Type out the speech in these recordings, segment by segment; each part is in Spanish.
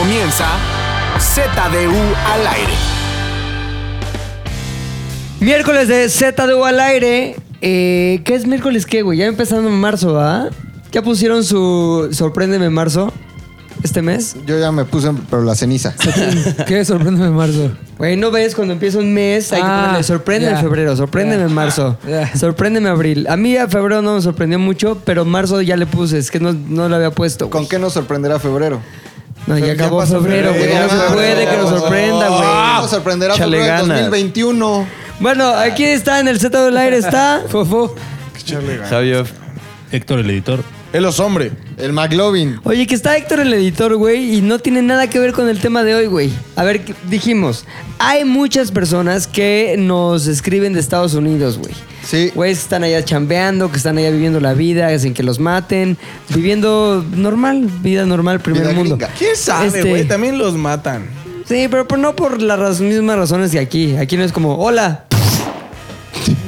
comienza ZDU al aire. Miércoles de ZDU al aire. Eh, ¿Qué es miércoles qué, güey? Ya empezando en marzo, ¿ah? ¿Ya pusieron su Sorpréndeme Marzo este mes? Yo ya me puse, pero la ceniza. ¿Qué? Sorpréndeme en marzo. Güey, ¿no ves cuando empieza un mes? Hay que Ah, ponerle sorpréndeme ya. febrero, sorpréndeme marzo, Ya. sorpréndeme abril. A mí a febrero no me sorprendió mucho, pero marzo ya le puse, es que no, no lo había puesto. güey. ¿Con qué nos sorprenderá febrero? No, ya acabó febrero, güey. febrero. No se puede que nos sorprenda, ¿Cómo güey. nos sorprenderá Échale febrero del ganas. 2021? Bueno, aquí está en el ZDU al aire, está... Fofo. Javier. Héctor, el editor. Él los hombre. El McLovin. Oye, que está Héctor el editor, güey, y no tiene nada que ver con el tema de hoy, güey. A ver, ¿qué- dijimos, hay muchas personas que nos escriben de Estados Unidos, güey. Sí. Güeyes que están allá chambeando, que están allá viviendo la vida sin que los maten, viviendo normal, vida normal, primer Vida mundo. gringa. ¿Quién sabe, Este, güey? También los matan. Sí, pero no por las raz- mismas razones que aquí. Aquí no es como, hola.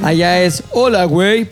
Allá es, hola, güey.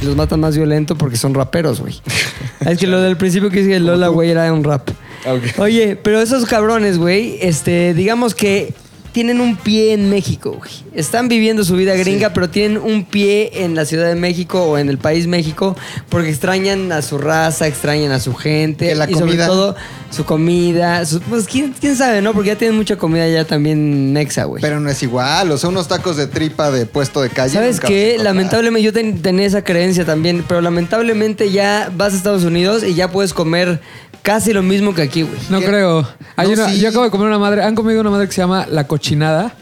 Y los matan más violento porque son raperos, güey. es que lo del principio que dije el hola, güey, era un rap. Ok. Oye, pero esos cabrones, güey, este, digamos que tienen un pie en México, güey. Están viviendo su vida gringa, pero tienen un pie en la Ciudad de México o en el país México porque extrañan a su raza, extrañan a su gente la y sobre todo su comida. su- pues ¿quién, quién sabe, ¿no? Porque ya tienen mucha comida ya también nexa, güey. Pero no es igual. O sea, unos tacos de tripa de puesto de calle. ¿Sabes qué? Lamentablemente, yo ten- tenía esa creencia también, pero lamentablemente ya vas a Estados Unidos y ya puedes comer casi lo mismo que aquí, güey. No ¿Qué? creo. Hay No, una- sí. Yo acabo de comer una madre. ¿Han comido una madre que se llama la cochinada?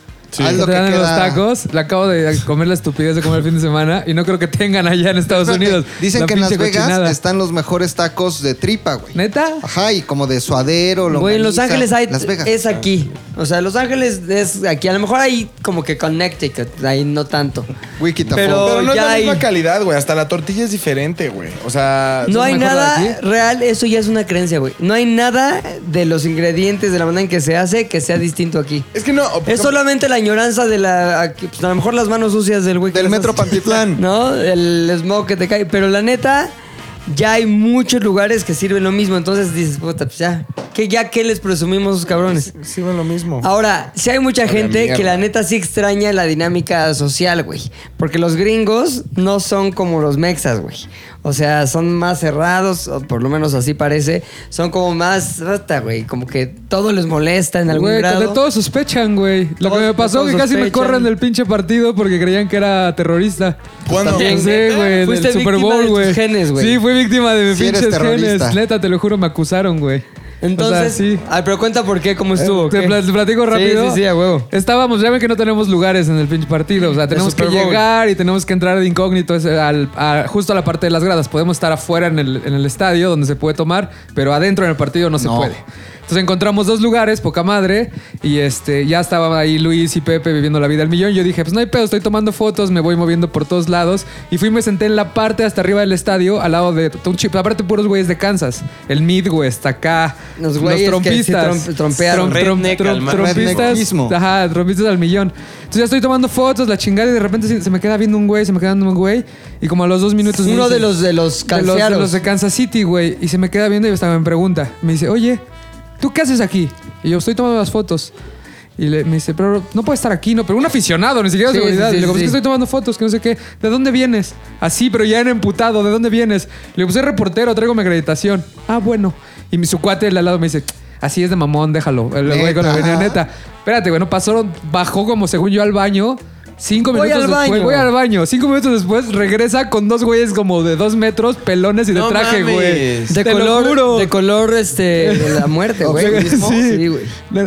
Es Que lo te que dan en los queda. tacos. La acabo de comer la estupidez de comer el fin de semana y no creo que tengan allá en Estados Espérate, Unidos. Dicen La que en Las pinche Vegas cochinada. están los mejores tacos de tripa, güey. ¿Neta? Ajá, y como de suadero, Güey, en Los. Ángeles hay, Las Vegas. es aquí. O sea, Los Ángeles es aquí. A lo mejor hay como que Connecticut, ahí no tanto. Wikitafo. Pero- Pero no es ya la hay- misma calidad, güey. Hasta la tortilla es diferente, güey. O sea... No ¿Eso es hay mejor nada de aquí? real, eso ya es una creencia, güey. No hay nada de los ingredientes, de la manera en que se hace, que sea distinto aquí. Es que no... Es solamente la añoranza de la. pues, a lo mejor las manos sucias del güey. que Del Metro Pantitlán. ¿No? El smoke que te cae. Pero la neta, ya hay muchos lugares que sirven lo mismo. Entonces dices, puta, pues ya. ¿Qué, ya qué les presumimos a esos cabrones? Sí, ven lo mismo. Ahora, sí hay mucha gente mierda. que la neta sí extraña la dinámica social, güey. Porque los gringos no son como los mexas, güey. O sea, son más cerrados, o por lo menos así parece. Son como más, rata, güey. Como que todo les molesta en algún Güey, que grado. de todos sospechan, güey. Lo Todos- que me pasó todos que casi me corren del pinche partido porque creían que era terrorista. ¿Cuándo? Sí, güey, Fuiste del Super víctima Bowl, güey. genes, güey. Sí, fui víctima de mis Sí eres pinches terrorista. genes. Neta, te lo juro, me acusaron, güey. Entonces, O sea, sí. Ay, pero cuenta por qué, cómo estuvo. Eh, Te ¿qué? pla- te platico rápido. Sí, sí, sí, a huevo. Estábamos, ya ven que no tenemos lugares en el pinche partido. O sea, tenemos que llegar y tenemos que entrar de incógnito al- a- justo a la parte de las gradas. Podemos estar afuera en el, en el estadio donde se puede tomar, pero adentro en el partido no se puede. Entonces encontramos dos lugares, poca madre, y este, ya estaban ahí Luis y Pepe viviendo la vida al millón. Yo dije, pues no hay pedo, estoy tomando fotos, me voy moviendo por todos lados. Y fui y me senté en la parte hasta arriba del estadio, al lado de un chip, aparte puros güeyes de Kansas. El Midwest, acá. Los güeyes que sí trompistas. trom- trompearon. Redneck al mar. trompistas. Ajá, trompistas al millón. Entonces ya estoy tomando fotos, la chingada, y de repente se me queda viendo un güey, se me queda viendo un güey. Y como a los dos minutos. Uno dice- de los de los de los, de los de Kansas City, güey. Y se me queda viendo y hasta me pregunta. Me dice, oye, ¿tú qué haces aquí? Y yo estoy tomando las fotos. Y le- me dice, pero no puede estar aquí, ¿no? Pero un aficionado, ni siquiera de Sí, seguridad. sí, sí, y le digo, pues que estoy tomando fotos, que no sé qué. ¿De dónde vienes? Así, pero ya en emputado. ¿De dónde vienes? Le digo, pues soy reportero, traigo mi acreditación. Ah, bueno. Y mi, su cuate del al lado me dice, así es de mamón, déjalo. El güey con la Neta. venía neta. Espérate, güey, no pasó, bajó como según yo al baño. Cinco Voy minutos al después, baño. voy al baño. Cinco minutos después regresa con dos güeyes como de dos metros, pelones y de No traje, mames. güey. De Te lo color, juro. de color este de la muerte, güey. Sí, güey.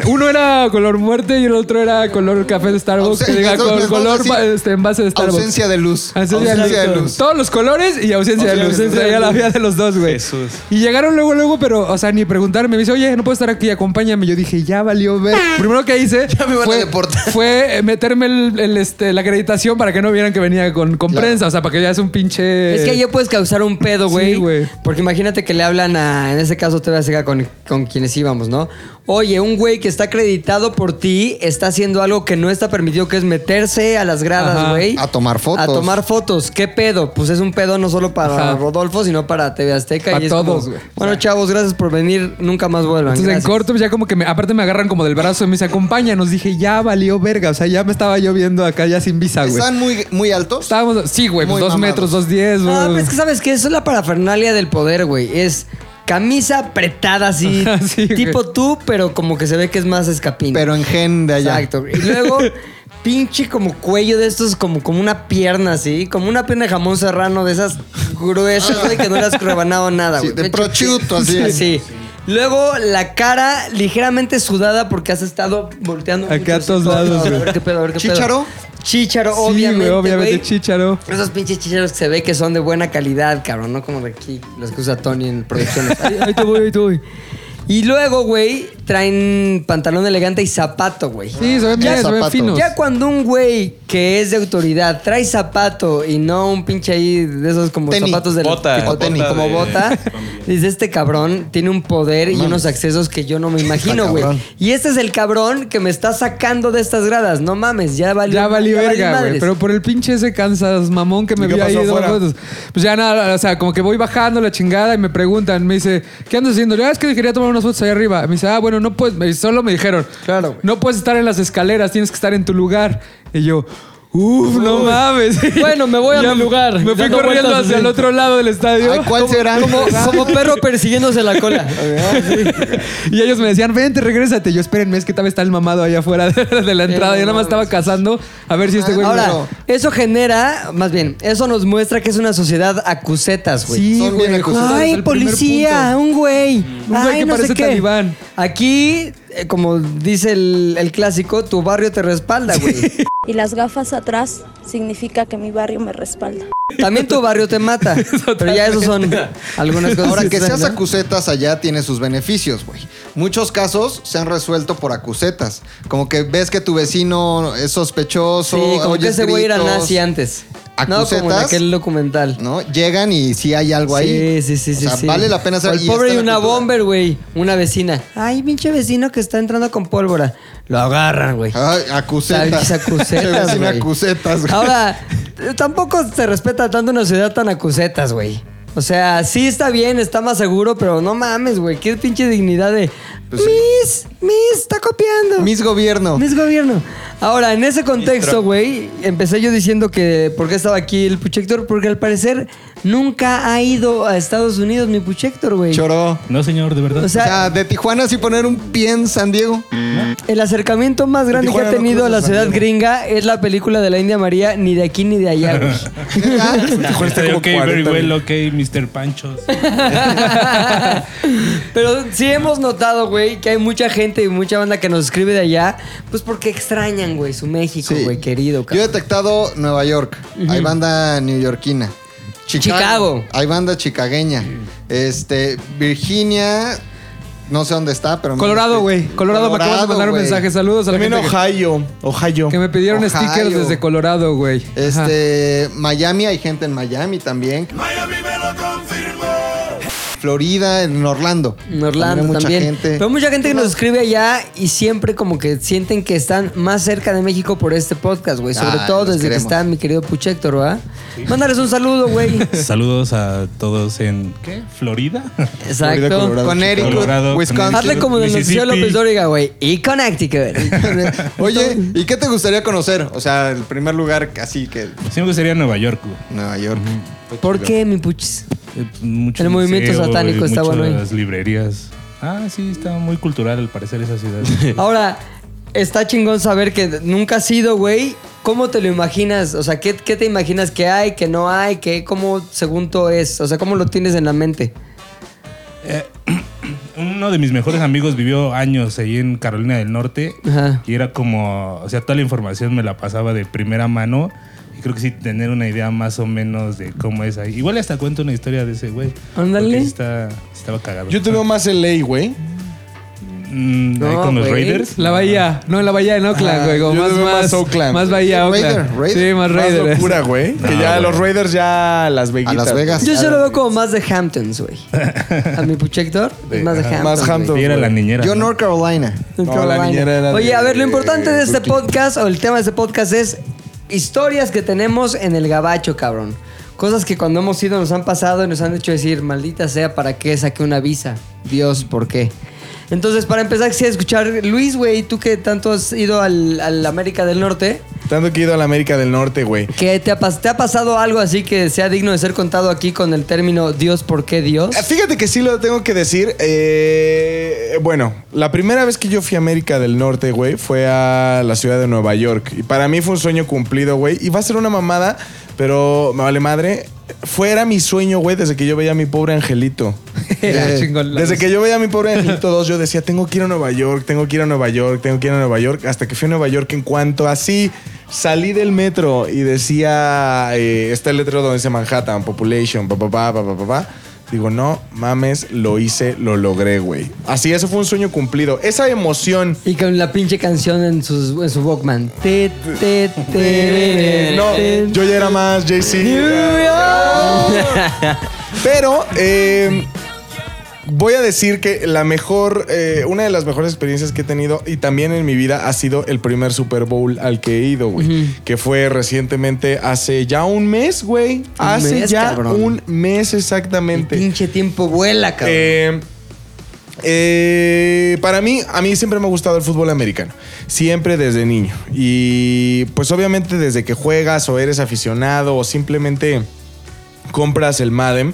Uno era color muerte y el otro era color café de Starbucks. Que Ausencia, diga, color pa- este, envase de Starbucks. Ausencia de luz. Ausencia de luz. Todos los colores y ausencia, de luz. Ausencia de Traía la vida de los dos, güey. Jesús. Y llegaron luego, luego, pero, o sea, ni preguntarme. Me dice, oye, no puedo estar aquí, acompáñame. Yo dije, ya valió ver. Primero que hice me van a fue, deportar. fue meterme el, el, este, la acreditación para que no vieran que venía con, con Claro. prensa. O sea, para que ya es un pinche. Es que ahí puedes causar un pedo, güey. Sí, güey. Porque imagínate que le hablan a, en ese caso te voy a con, con quienes íbamos, ¿no? Oye, un güey que está acreditado por ti está haciendo algo que no está permitido, que es meterse a las gradas, güey. A tomar fotos. A tomar fotos. ¿Qué pedo? Pues es un pedo no solo para Ajá. Rodolfo, sino para TV Azteca. Pa' y es todos, como, güey. Bueno, chavos, gracias por venir. Nunca más vuelvan. Entonces en corto pues, ya como que me, aparte me agarran como del brazo y me dice, acompáñanos. Dije, ya valió verga. O sea, ya me estaba yo viendo acá ya sin visa, güey. ¿Están muy, muy altos? Estábamos, sí, güey, pues dos mamados. metros, dos diez, No, güey. pero es que sabes que eso es la parafernalia del poder, güey. Es camisa apretada así, Sí, güey. tipo tú, pero como que se ve que es más escapín. Pero en gen de allá. Exacto. Y luego, pinche como cuello de estos, como, como una pierna así, como una pierna de jamón serrano de esas gruesas, güey, que no le has rebanado nada, Sí, güey. de prosciutto, así. Sí, sí. Luego la cara ligeramente sudada porque has estado volteando. Acá mucho a todos lados, A güey. ver qué pedo, a ver qué pedo. ¿Chícharo? Chícharo, Sí, obviamente. obviamente chícharo. Esos pinches chicharos que se ve que son de buena calidad, cabrón, no como de aquí, los que usa Tony en producciones. Ahí, ahí te voy, ahí te voy. Y luego, güey, traen pantalón elegante y zapato, güey. Sí, se ven Ya bien, se ven zapatos. finos. Ya cuando un güey que es de autoridad trae zapato y no un pinche ahí de esos como Tenis. zapatos de Bota, tipo bota tenis, como de- bota, dice este cabrón tiene un poder y unos accesos que yo no me imagino, güey. cabrón. Y este es el cabrón que me está sacando de estas gradas. No mames, ya valió. Ya valí valí verga, güey. madres. Pero por el pinche ese cansas mamón que me ¿Y qué vio ahí. pasó afuera? fotos. Pues ya nada, o sea, como que voy bajando la chingada y me preguntan, me dice, ¿qué andas haciendo? Yo, "Ah, es que quería tomar unas fotos allá arriba. Me dice, ah, bueno, no puedes, solo me dijeron, Claro, güey. no puedes estar en las escaleras, tienes que estar en tu lugar. Y yo, uff, no mames. Bueno, me voy a Ya mi lugar. Me fui Dando corriendo vueltas hacia así. el otro lado del estadio. Ay, ¿Cuál será? Como, como perro persiguiéndose la cola. Y ellos me decían, vente, regrésate. Yo, espérenme, es que todavía está el mamado allá afuera de, de la entrada. Yo nada más estaba cazando a ver si este güey... Ahora, Pero- eso genera, más bien, eso nos muestra que es una sociedad acusetas, güey. Sí, Son bien güey, acusados. justo desde Ay, el primer policía, un güey. Un güey Ay, que no sé parece qué. talibán. Aquí, eh, como dice el, el clásico, tu barrio te respalda, güey. Y las gafas atrás significa que mi barrio me respalda. También tu barrio te mata. pero ya esos son algunas cosas. Ahora, que seas ¿no? acusetas allá tiene sus beneficios, güey. Muchos casos se han resuelto por acusetas. Como que ves que tu vecino es sospechoso. Sí, como que oyes ese güey era nazi antes. No, como en ¿Acusetas? aquel documental. ¿No? Llegan y sí hay algo ahí. Sí, sí, sí, O sí. sea, sí. vale la pena saber. El pobre y una cultura. bomber, güey. Una vecina. Ay, pinche vecino que está entrando con pólvora. Lo agarran, güey. Ay, acusetas. Acusetas, güey. acusetas, güey. Ahora, tampoco se respeta tanto una ciudad tan acusetas, güey. O sea, sí está bien, está más seguro, pero no mames, güey. Qué pinche dignidad de. Pues sí. Miss, está copiando. Mis gobierno. Miss Gobierno. Ahora, en ese contexto, güey, empecé yo diciendo que por qué estaba aquí el Puchector, porque al parecer nunca ha ido a Estados Unidos mi Puchector, güey. Choró. No, señor, de verdad. O O sea, sea, de Tijuana sí poner un pie en San Diego. el acercamiento más grande que Tijuana ha no tenido a la ciudad Diego. gringa es la película de la India María, ni de aquí ni de allá, güey. Tijuana está como ok, very 40 well, ok, Mr. Panchos. Pero sí hemos notado, güey, que hay mucha gente y mucha banda que nos escribe de allá, pues porque extrañan, güey, su México, Sí. güey, querido. Yo he cabrón. detectado Nueva York. Hay banda neoyorquina. Chicago. Hay banda chicagueña. Este, Virginia. No sé dónde está, pero. Colorado, güey. Colorado, me acabas de mandar un güey. mensaje. Saludos a la También gente que, Ohio. Ohio. que me pidieron Ohio. stickers desde Colorado, güey. Ajá. Este, Miami, hay gente en Miami también. Florida, en Orlando. En Orlando hay mucha también. gente. Pero mucha gente que nos escribe allá y siempre como que sienten que están más cerca de México por este podcast, güey. Sobre Ay, todo desde queremos. que está mi querido Puchector, ¿verdad? Mándales un saludo, güey. Saludos a todos en, ¿qué? ¿Florida? Exacto. Colorado, Connecticut, Colorado, Wisconsin. Hazle como Mississippi. López Dóriga, güey. Y Connecticut. Oye, ¿y qué te gustaría conocer? O sea, el primer lugar así que. Sí me gustaría Nueva York, güey. Nueva York. ¿Por qué, mi puchis? Eh, mucho El movimiento museo, satánico está bueno ahí. Muchas librerías. Ah, sí, está muy cultural al parecer esa ciudad. Ahora, está chingón saber que nunca has ido, güey. ¿Cómo te lo imaginas? O sea, ¿qué, qué te imaginas que hay, que no hay? ¿Qué, ¿Cómo según tú es? O sea, ¿cómo lo tienes en la mente? Uno de mis mejores amigos vivió años ahí en Carolina del Norte Ajá. y era como, o sea, toda la información me la pasaba de primera mano y creo que sí tener una idea más o menos de cómo es ahí. Igual hasta cuento una historia de ese güey. Ándale. sí está, sí estaba cagado. Yo te veo más LA, güey. Mm, ahí con los güey. Raiders. La bahía, no, la bahía en Oakland, Ah, güey. como yo más, veo más, más Oakland. más bahía, Oakland. Raider. Sí, más Más Raider. locura, güey. Que ya güey. los Raiders ya Las Vegas. A Las Vegas. Yo se lo veo como más de Hamptons, güey. A mi Puchector es más de. Hamptons. Más. Hamptons. Era la niñera. Yo ¿no? North Carolina. North No, la niñera era Oye, a ver, lo importante de este Brooklyn. podcast o el tema de este podcast es historias que tenemos en el gabacho, cabrón. Cosas que cuando hemos ido nos han pasado y nos han hecho decir, maldita sea, ¿para qué saqué una visa? Dios, ¿por qué? Entonces, para empezar, quisiera escuchar, Luis, güey, tú que tanto has ido al, al América del Norte, Tanto que he ido a la América del Norte, güey. ¿qué te ha, pas- ¿te ha pasado algo así que sea digno de ser contado aquí con el término Dios, ¿por qué Dios? Eh, Fíjate que sí lo tengo que decir. eh, bueno, la primera vez que yo fui a América del Norte, güey, fue a la ciudad de Nueva York. Y para mí fue un sueño cumplido, güey. Y va a ser una mamada, pero me vale madre. Fuera mi sueño, güey, desde que yo veía a mi pobre angelito. Ah, chingón, la- Desde que yo veía a mi pobre angelito 2, yo decía, tengo que ir a Nueva York, tengo que ir a Nueva York, tengo que ir a Nueva York. Hasta que fui a Nueva York, en cuanto así salí del metro y decía, eh, está el letrero donde dice Manhattan, Population, pa, pa, pa, pa, pa, pa, pa. Digo, no mames, lo hice, lo logré, güey. Así, eso fue un sueño cumplido. Esa emoción. Y con la pinche canción en, sus, en su Walkman. Te, te, te, No, yo ya era más Jay-Z. Pero eh, voy a decir que la mejor, eh, una de las mejores experiencias que he tenido y también en mi vida ha sido el primer Super Bowl al que he ido, güey. Que fue recientemente hace ya un mes, güey. Hace mes, ya cabrón. un mes El exactamente. pinche tiempo vuela, cabrón. Eh, eh, para mí, a mí siempre me ha gustado el fútbol americano. Siempre desde niño. Y pues obviamente desde que juegas o eres aficionado o simplemente compras el Madden,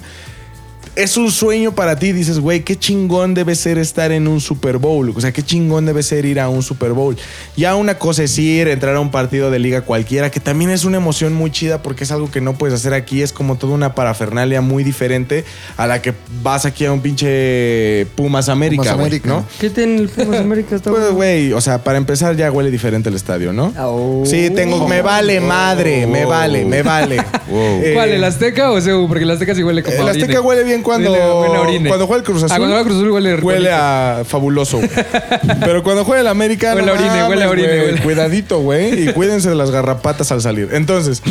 es un sueño para ti. Dices, güey, qué chingón debe ser estar en un Super Bowl. O sea, qué chingón debe ser ir a un Super Bowl. Ya una cosa es ir, entrar a un partido de liga cualquiera, que también es una emoción muy chida porque es algo que no puedes hacer aquí. Es como toda una parafernalia muy diferente a la que vas aquí a un pinche Pumas América, Pumas güey, América. ¿no? ¿Qué tiene el Pumas América? Está Pues, güey, o sea, para empezar ya huele diferente el estadio, ¿no? Oh. Sí, tengo, me vale madre, me vale, me vale. Eh, ¿Cuál, el Azteca o CU? Porque el Azteca sí huele como el Azteca huele bien cuando, Huele a- huele a orine. cuando juega el Cruz Azul. Ah, cuando juega Cruz Azul huele Huele a fabuloso. güey. Pero cuando juega el América. Huele no a orine, mames, huele a orine, güey. huele. Cuidadito, güey. Y cuídense de las garrapatas al salir. Entonces,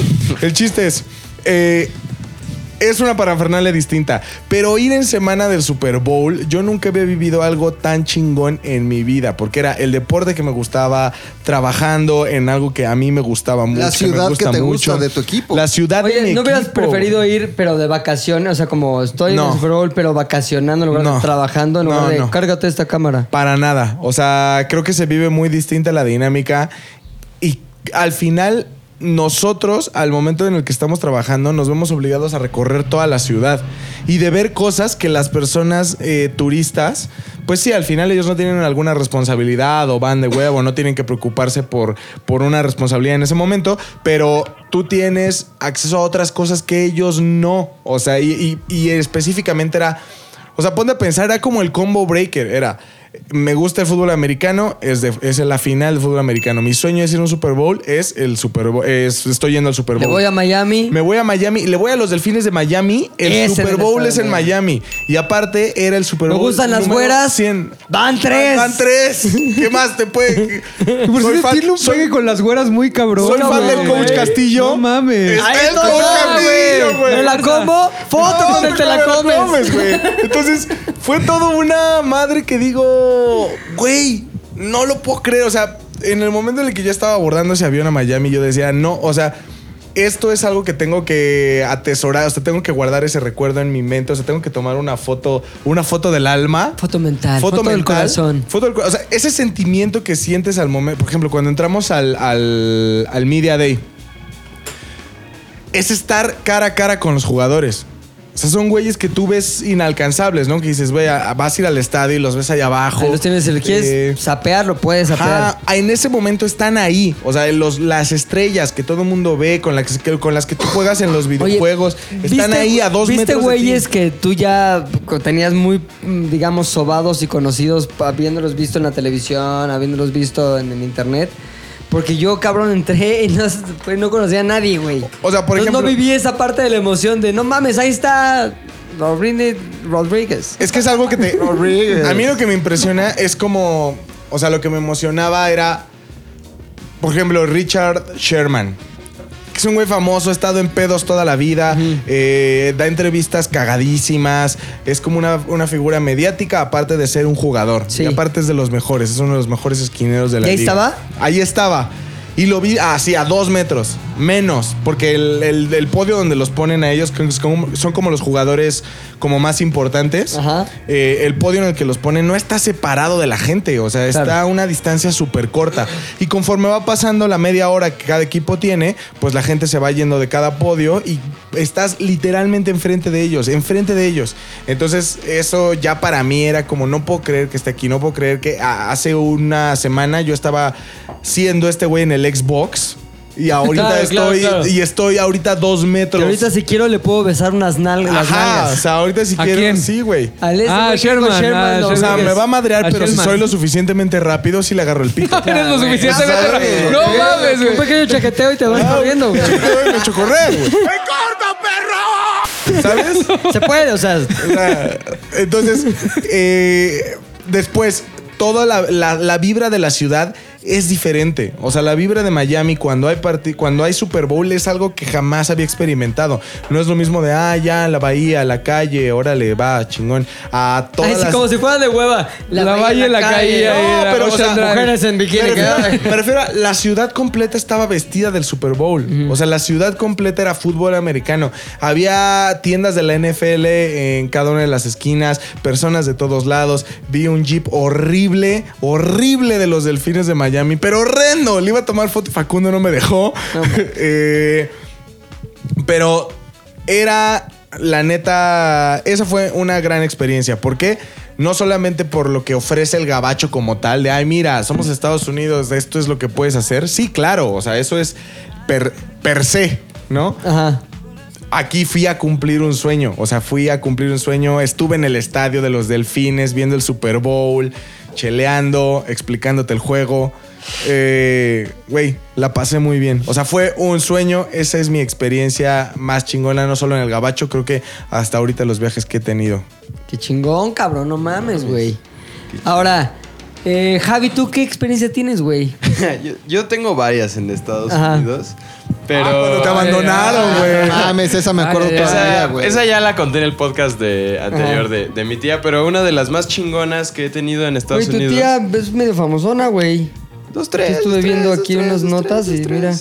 el chiste es. eh, es una parafernalia distinta. Pero ir en semana del Super Bowl, yo nunca había vivido algo tan chingón en mi vida. Porque era el deporte que me gustaba, trabajando en algo que a mí me gustaba mucho. ciudad me que gusta te mucho. gusta de tu equipo. La ciudad de mi ¿no hubieras equipo, preferido ir, pero de vacaciones? O sea, como estoy en el Super Bowl, pero vacacionando en lugar No. de trabajando, en lugar No, de no. cárgate esta cámara. Para nada. O sea, creo que se vive muy distinta la dinámica. Y al final, nosotros, al momento en el que estamos trabajando, nos vemos obligados a recorrer toda la ciudad y de ver cosas que las personas eh, turistas, pues sí, al final ellos no tienen alguna responsabilidad o van de huevo, no tienen que preocuparse por, por una responsabilidad en ese momento, pero tú tienes acceso a otras cosas que ellos no. O sea, y, y- específicamente era o sea, ponte a pensar, era como el combo breaker. Era, me gusta el fútbol americano, es, de- es la final del fútbol americano. Mi sueño es ir a un Super Bowl, es el Super Bowl, es- estoy yendo al Super Bowl. voy a Miami. Me voy a Miami, le voy a los Delfines de Miami. El Super Bowl es en. Miami. Y aparte era el Super Me Bowl. gustan las güeras. 100. Van tres. Van tres. ¿Qué más te puede? Por Soy fan- soy- con las güeras muy cabrón. soy fan del coach Castillo. No mames. Está el coach. Castillo, güey. Me la como. Foto No, te la me comes. güey. Entonces, fue todo una madre que digo, güey, no lo puedo creer. O sea, en el momento en el que yo estaba abordando ese avión a Miami, yo decía, no, o sea, esto es algo que tengo que atesorar, o sea, tengo que guardar ese recuerdo en mi mente, o sea, tengo que tomar una foto, una foto del alma. Foto mental. Foto, del mental, corazón. Foto del o sea, ese sentimiento que sientes al momento, por ejemplo, cuando entramos al, al, al Media Day, es estar cara a cara con los jugadores. O sea, son güeyes que tú ves inalcanzables, ¿no? Que dices, güey, a- vas a ir al estadio y los ves ahí abajo. Ahí los tienes, si quieres Eh, sapear, lo puedes sapear. Ajá, en ese momento están ahí. O sea, los, las estrellas que todo el mundo ve, con las que, con las que tú juegas en los Oye, videojuegos, están ¿viste- ahí a dos ¿Viste metros de ti. güeyes que tú ya tenías muy, digamos, sobados y conocidos habiéndolos visto en la televisión, habiéndolos visto en el internet? Porque yo, cabrón, entré y no, pues, no conocía a nadie, güey. O sea, por Entonces, ejemplo- no viví esa parte de la emoción de, no mames, ahí está Rodríguez. Rodríguez. Es que es algo que te. Rodríguez. A mí lo que me impresiona es como. O sea, lo que me emocionaba era. Por ejemplo, Richard Sherman. Es un güey famoso, ha estado en pedos toda la vida. eh, da entrevistas cagadísimas. Es como una, una figura mediática, aparte de ser un jugador. Sí. Y aparte es de los mejores. Es uno de los mejores esquineros de la ¿Y ahí liga. estaba? Ahí estaba. Y lo vi así, a dos metros. Menos. Porque el, el- el podio donde los ponen a ellos como- son como los jugadores como más importantes. Ajá. Eh, el podio en el que los ponen no está separado de la gente. O sea, está a una distancia súper corta. Y conforme va pasando la media hora que cada equipo tiene, pues la gente se va yendo de cada podio y estás literalmente enfrente de ellos, enfrente de ellos. Entonces, eso ya para mí era como, no puedo creer que esté aquí, no puedo creer que hace una semana yo estaba siendo este güey en el Xbox. Y ahorita Claro, estoy, claro. y estoy ahorita dos Que metros. ahorita si quiero le puedo besar unas nalgas. Ajá, nalgas. o sea, ahorita si ¿A quiero, quién? sí, güey. Ah, güey que dijo Sherman, ah, no, O sea, me va a madrear, A pero si soy lo suficientemente rápido, sí le agarro el pito. Eres lo suficientemente. ¿sabes? No mames, Un güey. pequeño chaqueteo y te vas Ah, corriendo, güey. Me güey. ¿Sabes? Se puede, o sea. Entonces, eh, después, toda la, la- la vibra de la ciudad es diferente. O sea, la vibra de Miami cuando hay cuando hay Super Bowl es algo que jamás había experimentado. No es lo mismo de, ah, ya, la bahía, la calle, órale, va, chingón. A todas Ay, sí, las- como si fuera de hueva. La valle, la calle, No, la pero, o sea, mujeres en bikini. Me que- refiero, me refiero a la ciudad completa estaba vestida del Super Bowl. O sea, la ciudad completa era fútbol americano. Había tiendas de la NFL en cada una de las esquinas, personas de todos lados. Vi un jeep horrible, horrible de los delfines de Miami, pero horrendo. Le iba a tomar foto y Facundo no me dejó. Eh, pero era la neta, esa fue una gran experiencia. ¿Por qué? No solamente por lo que ofrece el gabacho como tal, de, ay, mira, somos Estados Unidos, esto es lo que puedes hacer. Sí, claro, o sea, eso es per, per se, ¿no? Ajá. Aquí fui a cumplir un sueño, o sea, fui a cumplir un sueño, estuve en el estadio de los Delfines viendo el Super Bowl, cheleando, explicándote el juego. Eh, Güey, la pasé muy bien. O sea, fue un sueño. Esa es mi experiencia más chingona, no solo en el Gabacho, creo que hasta ahorita los viajes que he tenido. Qué chingón, cabrón. No mames, güey. Ahora, eh, Javi, ¿tú qué experiencia tienes, güey? yo, yo tengo varias en Estados Ajá. Unidos. Pero. Ah, cuando te abandonaron, No güey. Mames, esa me acuerdo Ay, todavía, Esa, güey. esa ya la conté en el podcast de, anterior de, de mi tía, pero una de las más chingonas que he tenido en Estados Güey, tu Unidos. tía es medio famosona, güey. Dos, tres. Yo estuve dos, viendo tres, aquí dos, unas tres, dos, notas tres, y dos, mira.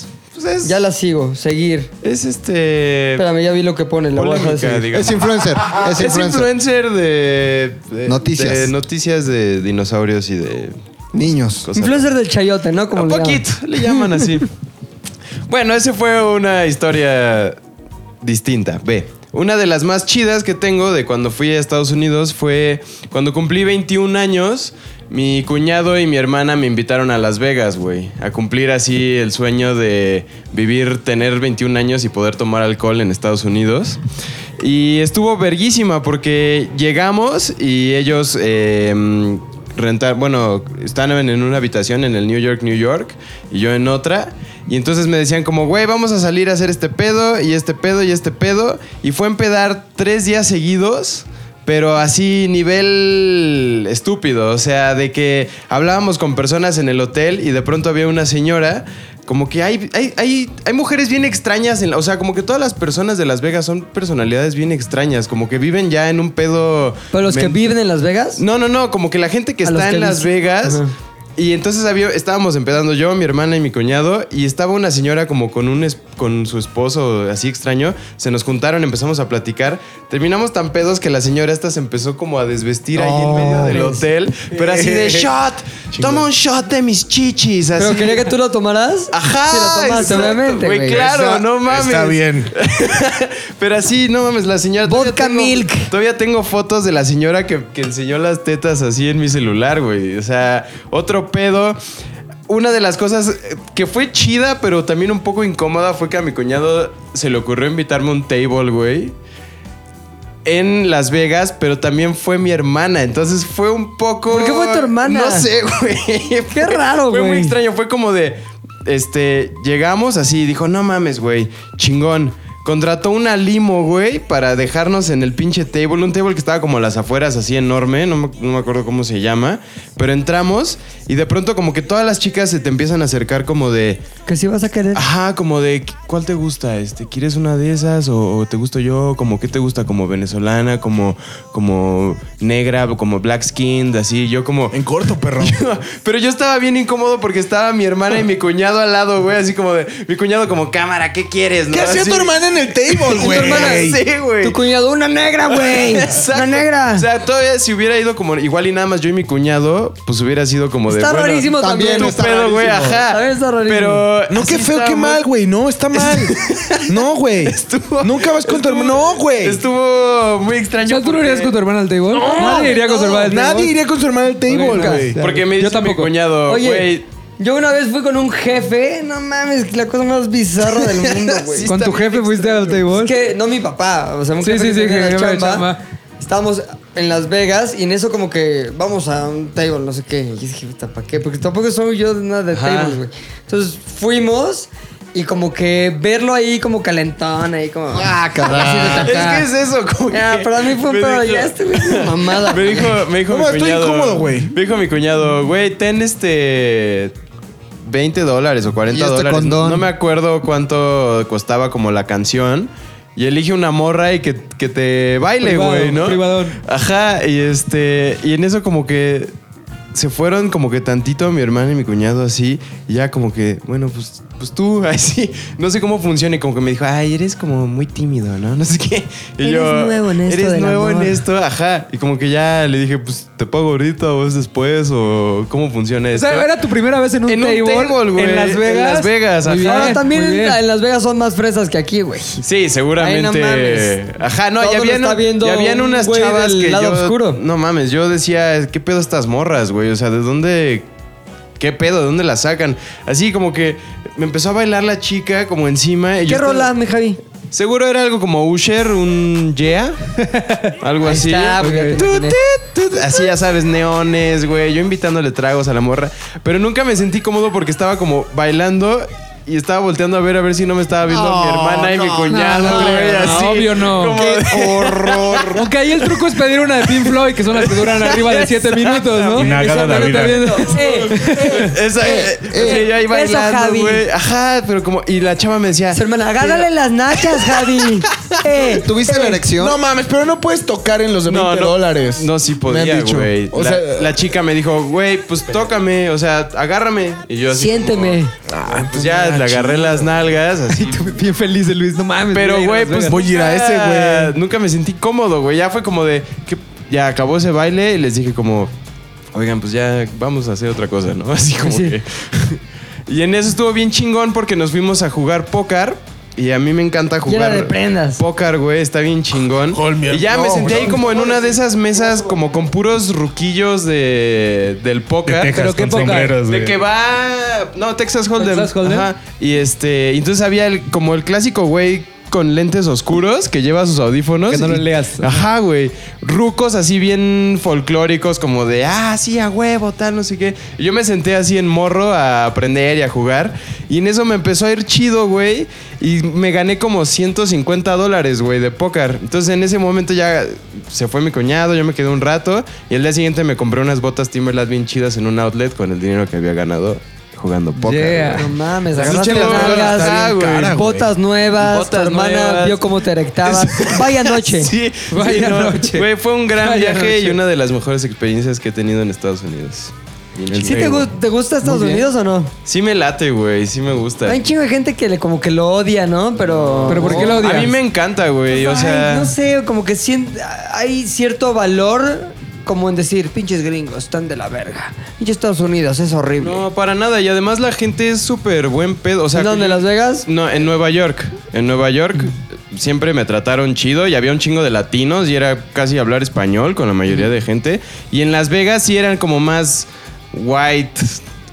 Pues es, Ya la sigo, seguir. es este. Espérame, ya vi lo que pone. La voy a dejar de seguir. Es influencer. Es Es influencer. de, de- Noticias. de noticias de dinosaurios y de Niños. cosas. Influencer del chayote, ¿no? Como Un poquito, le llaman así. bueno, esa fue una historia distinta. Ve, una de las más chidas que tengo de cuando fui a Estados Unidos fue cuando cumplí 21 años. Mi cuñado y mi hermana me invitaron a Las Vegas, güey. A cumplir así el sueño de vivir, tener 21 años y poder tomar alcohol en Estados Unidos. Y estuvo verguísima porque llegamos y ellos eh, rentar, bueno, estaban en una habitación en el New York, New York, y yo en otra. Y entonces me decían como, güey, vamos a salir a hacer este pedo, y este pedo, y este pedo. Y fue empedar tres días seguidos. Pero así nivel estúpido, o sea, de que hablábamos con personas en el hotel y de pronto había una señora, como que hay, hay, hay, hay mujeres bien extrañas, en la- o sea, como que todas las personas de Las Vegas son personalidades bien extrañas, como que viven ya en un pedo... ¿Pero los que viven en Las Vegas? no, no, no, como que la gente que A está que en Las Vegas. Ajá. Y entonces había, estábamos empezando yo, mi hermana y mi cuñado, y estaba una señora como con un con su esposo así extraño. Se nos juntaron, empezamos a platicar. Terminamos tan pedos que la señora esta se empezó como a desvestir ahí en medio del hotel. Pero así de shot, toma un shot de mis chichis. Así. ¿Pero quería que tú lo tomaras? Ajá, Sí, lo tomaste, obviamente, güey, claro, Está- no mames. Está bien. Pero así, no mames, la señora. Vodka tengo- milk. Todavía tengo fotos de la señora que, que enseñó las tetas así en mi celular, güey. O sea, otro pedo. Una de las cosas eh, que fue chida, pero también un poco incómoda, fue que a mi cuñado se le ocurrió invitarme a un table, güey. En Las Vegas, pero también fue mi hermana. Entonces fue un poco. ¿Por qué fue tu hermana? No sé, güey. Qué Fue- raro, Fue muy güey. extraño. Fue como de. Este. Llegamos así y dijo: No mames, güey. Chingón. Contrató una limo, güey, para dejarnos en el pinche table. Un table que estaba como a las afueras, así enorme. No me, no me acuerdo cómo se llama. Pero entramos y de pronto como que todas las chicas se te empiezan a acercar como de... Que si vas a querer. Ajá, como de ¿cuál te gusta? Este, ¿quieres una de esas o, o te gusto yo? Como qué te gusta como venezolana, como como negra, como black skinned, así. Yo como En corto, perro. pero yo estaba bien incómodo porque estaba mi hermana y mi cuñado al lado, güey, así como de mi cuñado como cámara, ¿qué quieres? no?" ¿Qué hacía Así. tu hermana en el table, güey? Sí, güey. Tu cuñado, una negra, güey. Exacto. Una negra. O sea, todavía si hubiera ido como igual y nada más yo y mi cuñado, pues hubiera sido como de Está bueno, rarísimo también. también tu está pedo, güey, rarísimo. ajá. También está rarísimo. Pero No, qué feo, qué mal, güey. No, está mal. No, güey. Estuvo- Nunca vas con tu hermano. No, güey. Estuvo muy extraño. ¿tú no irías con tu hermana al table? Nadie iría con su hermana al table. Nadie iría con su hermana al table, güey. Porque me Yo dice mi tampoco. cuñado, Oye, güey, yo una vez fui con un jefe, no mames, la cosa más bizarra del mundo, güey. ¿Con tu jefe fuiste al table? Es que no mi papá, o sea, un Sí, jefe sí, que sí, que chamba. chamba. Estábamos en Las Vegas y en eso como que vamos a un table, no sé qué. Y dije, puta, ¿para qué? Porque tampoco soy yo de nada de Ajá. tables, güey. Entonces fuimos y como que verlo ahí como calentón, ahí como... Ah, cabrón. es que es eso, como Ya, que para mí fue un pedo, ya este güey es mamada. Me dijo, me dijo No, mi estoy cuñado. incómodo, güey. Me dijo mi cuñado, güey, ten este. 20 dólares o 40 Y este dólares. condón. No me acuerdo cuánto costaba como la canción. Y elige una morra y que, que te baile, güey, ¿no? privadón. Ajá, y este. Y en eso como que. Se fueron como que tantito mi hermana y mi cuñado así. Y ya como que, bueno, pues, pues tú, así. No sé cómo funciona. Y como que me dijo, ay, eres como muy tímido, ¿no? No sé qué. Y Eres nuevo en esto Eres nuevo en amor". esto, ajá. Y como que ya le dije, pues, ¿te pago ahorita o es después? ¿O cómo funciona O esto? sea, era tu primera vez en un En un table. table, güey. En Las Vegas. En Las Vegas, ajá. bien, Ahora también en, Las Vegas son más fresas que aquí, güey. Sí, seguramente. Ay, no mames. Ajá, no, Todo ya habían, ya habían un unas chavas del que lado yo. oscuro. No mames, yo decía, ¿qué pedo estas morras, güey? O sea, ¿de dónde. ¿Qué pedo? ¿De dónde las sacan? Así como que me empezó a bailar la chica como encima. Y ¿Qué rola, mi Javi? Seguro era algo como Usher, un Yeah. algo Ahí así. está, Tut, tut, tut. Así ya sabes, neones, güey. Yo invitándole tragos a la morra. Pero nunca me sentí cómodo porque estaba como bailando y estaba volteando a ver a ver si no me estaba viendo mi hermana y mi cuñado, no, güey. no, así. obvio no. Como de- horror. Aunque ahí el truco es pedir una de Pink Floyd, que son las que duran arriba de 7 minutos, ¿no? Y nagada la Esa vida. viendo. Eh, Esa, eh, sí, yo ahí eso, bailando, Javi. güey. Ajá, pero como. Y la chava me decía. su hermana, agárrale las nachas, Javi. Eh, ¿Tuviste la erección? No mames, pero no puedes tocar en los de 20 dólares. No, sí Me podía, han dicho. güey. O la, sea, la chica me dijo, güey, pues tócame, o sea, agárrame. Y yo así. siénteme. como, pues ya le agarré las nalgas, así. Bien feliz de Luis, no mames. Pero, güey, pues. Voy a ir a ese, güey. Nunca me sentí cómodo, güey. Ya fue como de. que ya acabó ese baile y les dije, como, oigan, pues ya vamos a hacer otra cosa, ¿no? Así como Sí. que. y en eso estuvo bien chingón porque nos fuimos a jugar póker. Y a mí me encanta jugar de prendas. póker, güey, está bien chingón. Holmier, y ya me sentí ahí como en una de esas mesas como con puros ruquillos de del De póker. Texas ¿Pero qué con sombreros, De güey. que va. No, Texas Hold'em. Texas Hold'em. Ajá. Y este. Entonces había el- como el clásico güey con lentes oscuros que lleva sus audífonos. Que no lo y- leas. Ajá, güey. Rucos así bien folclóricos, como de, ah, sí, a huevo, tal, no sé qué. Y yo me senté así en morro a aprender y a jugar. Y en eso me empezó a ir chido, güey. Y me gané como 150 dólares, güey, de póker. Entonces en ese momento ya se fue mi cuñado, yo me quedé un rato. Y el día siguiente me compré unas botas Timberland bien chidas en un outlet con el dinero que había ganado jugando póker. Yeah. No mames, agarraste las nalgas, güey. botas nuevas, Botas tu hermana nuevas. vio cómo te erectabas. Vaya noche. Sí, Vaya sí, no. noche. Güey, fue un gran Vaya viaje y una de las mejores experiencias que he tenido en Estados Unidos. Bien ¿Sí te, gu- te gusta Estados. Unidos o no? Sí me late, güey, sí me gusta. Hay un chingo de gente que le, como que lo odia, ¿no? Pero. ¿Pero por qué lo odias? A mí me encanta, güey, o Ay, sea... no sé, como que hay cierto valor como en decir, pinches gringos, están de la verga. Pinches Estados Unidos, es horrible. No, para nada. Y además la gente es súper buen pedo. O sea, ¿En dónde, yo- Las Vegas? No, en Nueva York. En Nueva York siempre me trataron chido y había un chingo de latinos y era casi hablar español con la mayoría de gente. Y en Las Vegas sí eran como más white,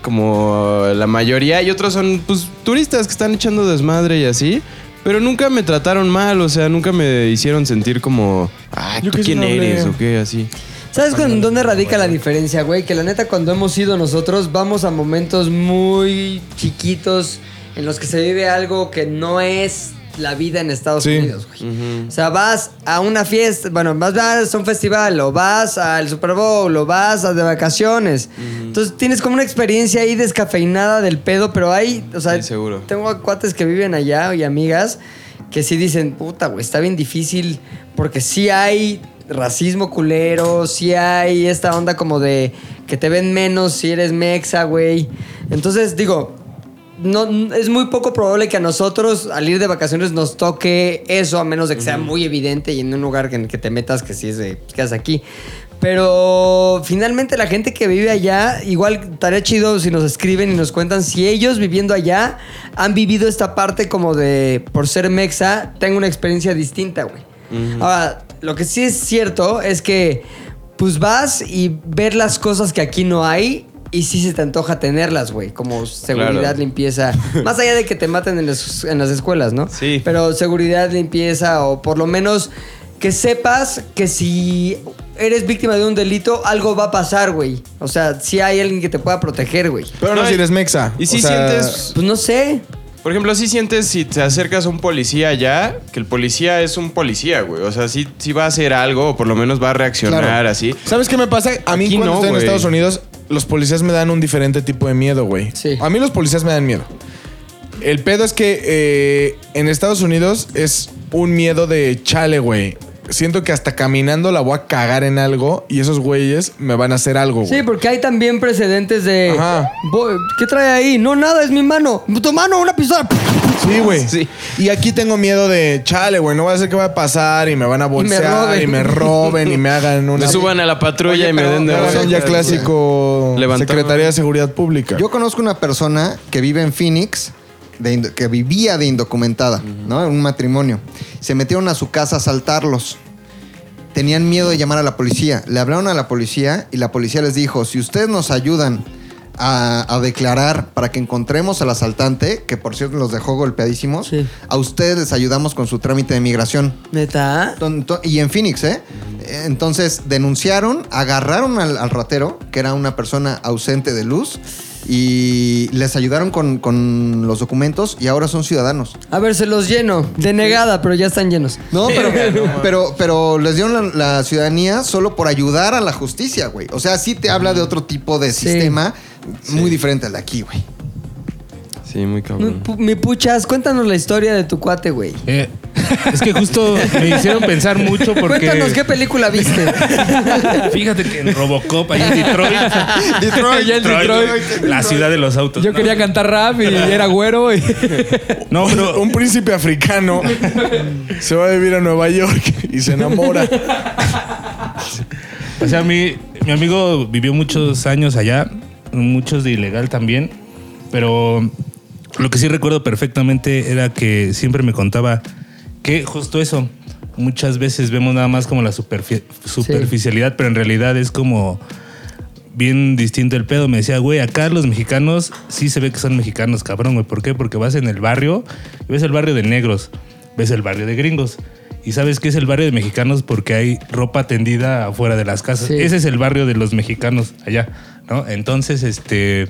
como la mayoría. Y otros son, pues, turistas que están echando desmadre y así. Pero nunca me trataron mal, o sea, nunca me hicieron sentir como, ah, ¿tú quién eres? o qué, así. ¿Sabes con dónde radica la diferencia, güey? Que la neta, cuando hemos ido nosotros, vamos a momentos muy chiquitos en los que se vive algo que no es la vida en Estados Sí. Unidos, güey. O sea, vas a una fiesta, bueno, vas vas a un festival, o vas al Super Bowl, o vas a de vacaciones. Entonces tienes como una experiencia ahí descafeinada del pedo, pero hay, o sea, Sí, seguro. tengo cuates que viven allá y amigas que sí dicen, puta, güey, está bien difícil porque sí hay racismo culero, sí hay esta onda como de que te ven menos si eres mexa, güey. Entonces, digo, no, es muy poco probable que a nosotros al ir de vacaciones nos toque eso, a menos de que sea muy evidente y en un lugar en el que te metas que sí es de, pues, ¿qué haces aquí? Pero finalmente la gente que vive allá, igual estaría chido si nos escriben y nos cuentan si ellos viviendo allá han vivido esta parte como de, por ser mexa, tengo una experiencia distinta, güey. Ahora, lo que sí es cierto es que pues vas y ver las cosas que aquí no hay y sí se te antoja tenerlas, güey, como seguridad, Claro. limpieza, más allá de que te maten en las, en las escuelas, ¿no? Sí. Pero seguridad, limpieza o por lo menos que sepas que si eres víctima de un delito, algo va a pasar, güey. O sea, si hay alguien que te pueda proteger, güey. Pero no, No, si eres mexa. Y O si sea, sientes, Pues no sé. Por ejemplo, si sientes si te acercas a un policía allá, que el policía es un policía, güey. O sea, sí, sí va a hacer algo, o por lo menos va a reaccionar Claro. así. ¿Sabes qué me pasa? A mí Aquí cuando no, estoy en güey. Estados Unidos, los policías me dan un diferente tipo de miedo, güey. Sí. A mí los policías me dan miedo. El pedo es que eh, en Estados Unidos es un miedo de chale, güey. Siento que hasta caminando la voy a cagar en algo y esos güeyes me van a hacer algo, güey. Sí, porque hay también precedentes de... Ajá. "Bo- ¿Qué trae ahí? No, nada, es mi mano. Tu mano, una pistola. Sí, güey. Sí. Y aquí tengo miedo de, chale, güey, no va a ser que va a pasar y me van a bolsear roben. y me roben y me hagan una... Me suban a la patrulla Oye, y me pero- den de un ya clásico Levantón. Secretaría de Seguridad Pública. Yo conozco una persona que vive en Phoenix, de que vivía de indocumentada, ¿no? En un matrimonio. Se metieron a su casa a asaltarlos. Tenían miedo de llamar a la policía. Le hablaron a la policía y la policía les dijo, si ustedes nos ayudan a, a declarar para que encontremos al asaltante, que por cierto los dejó golpeadísimos, Sí. a ustedes les ayudamos con su trámite de migración. ¿Neta? Y en Phoenix, ¿eh? Entonces denunciaron, agarraron al, al ratero, que era una persona ausente de luz, y les ayudaron con, con los documentos y ahora son ciudadanos. A ver, se los lleno. De negada, pero ya están llenos. No, pero, pero, pero les dieron la, la ciudadanía solo por ayudar a la justicia, güey. O sea, sí te habla de otro tipo de Sí. sistema muy diferente al de aquí, güey. Sí, muy Mi, cabrón. pu- mi puchas, cuéntanos la historia de tu cuate, güey. Eh, es que justo me hicieron pensar mucho porque. Cuéntanos qué película viste. Fíjate que en Robocop, ahí en Detroit. Detroit, Ya en Detroit. La ciudad de los autos. Yo ¿no? quería cantar rap y era güero. Y... No, pero. Un príncipe africano se va a vivir a Nueva York y se enamora. O sea, mi, mi amigo vivió muchos años allá, muchos de ilegal también, pero lo que sí recuerdo perfectamente era que siempre me contaba que justo eso, muchas veces vemos nada más como la superfi- superficialidad, pero en realidad es como bien distinto el pedo. Me decía, güey, acá los mexicanos sí se ve que son mexicanos, cabrón, güey. ¿Por qué? Porque vas en el barrio y ves el barrio de negros, ves el barrio de gringos. Y sabes que es el barrio de mexicanos porque hay ropa tendida afuera de las casas. Sí. Ese es el barrio de los mexicanos allá, ¿no? Entonces, este.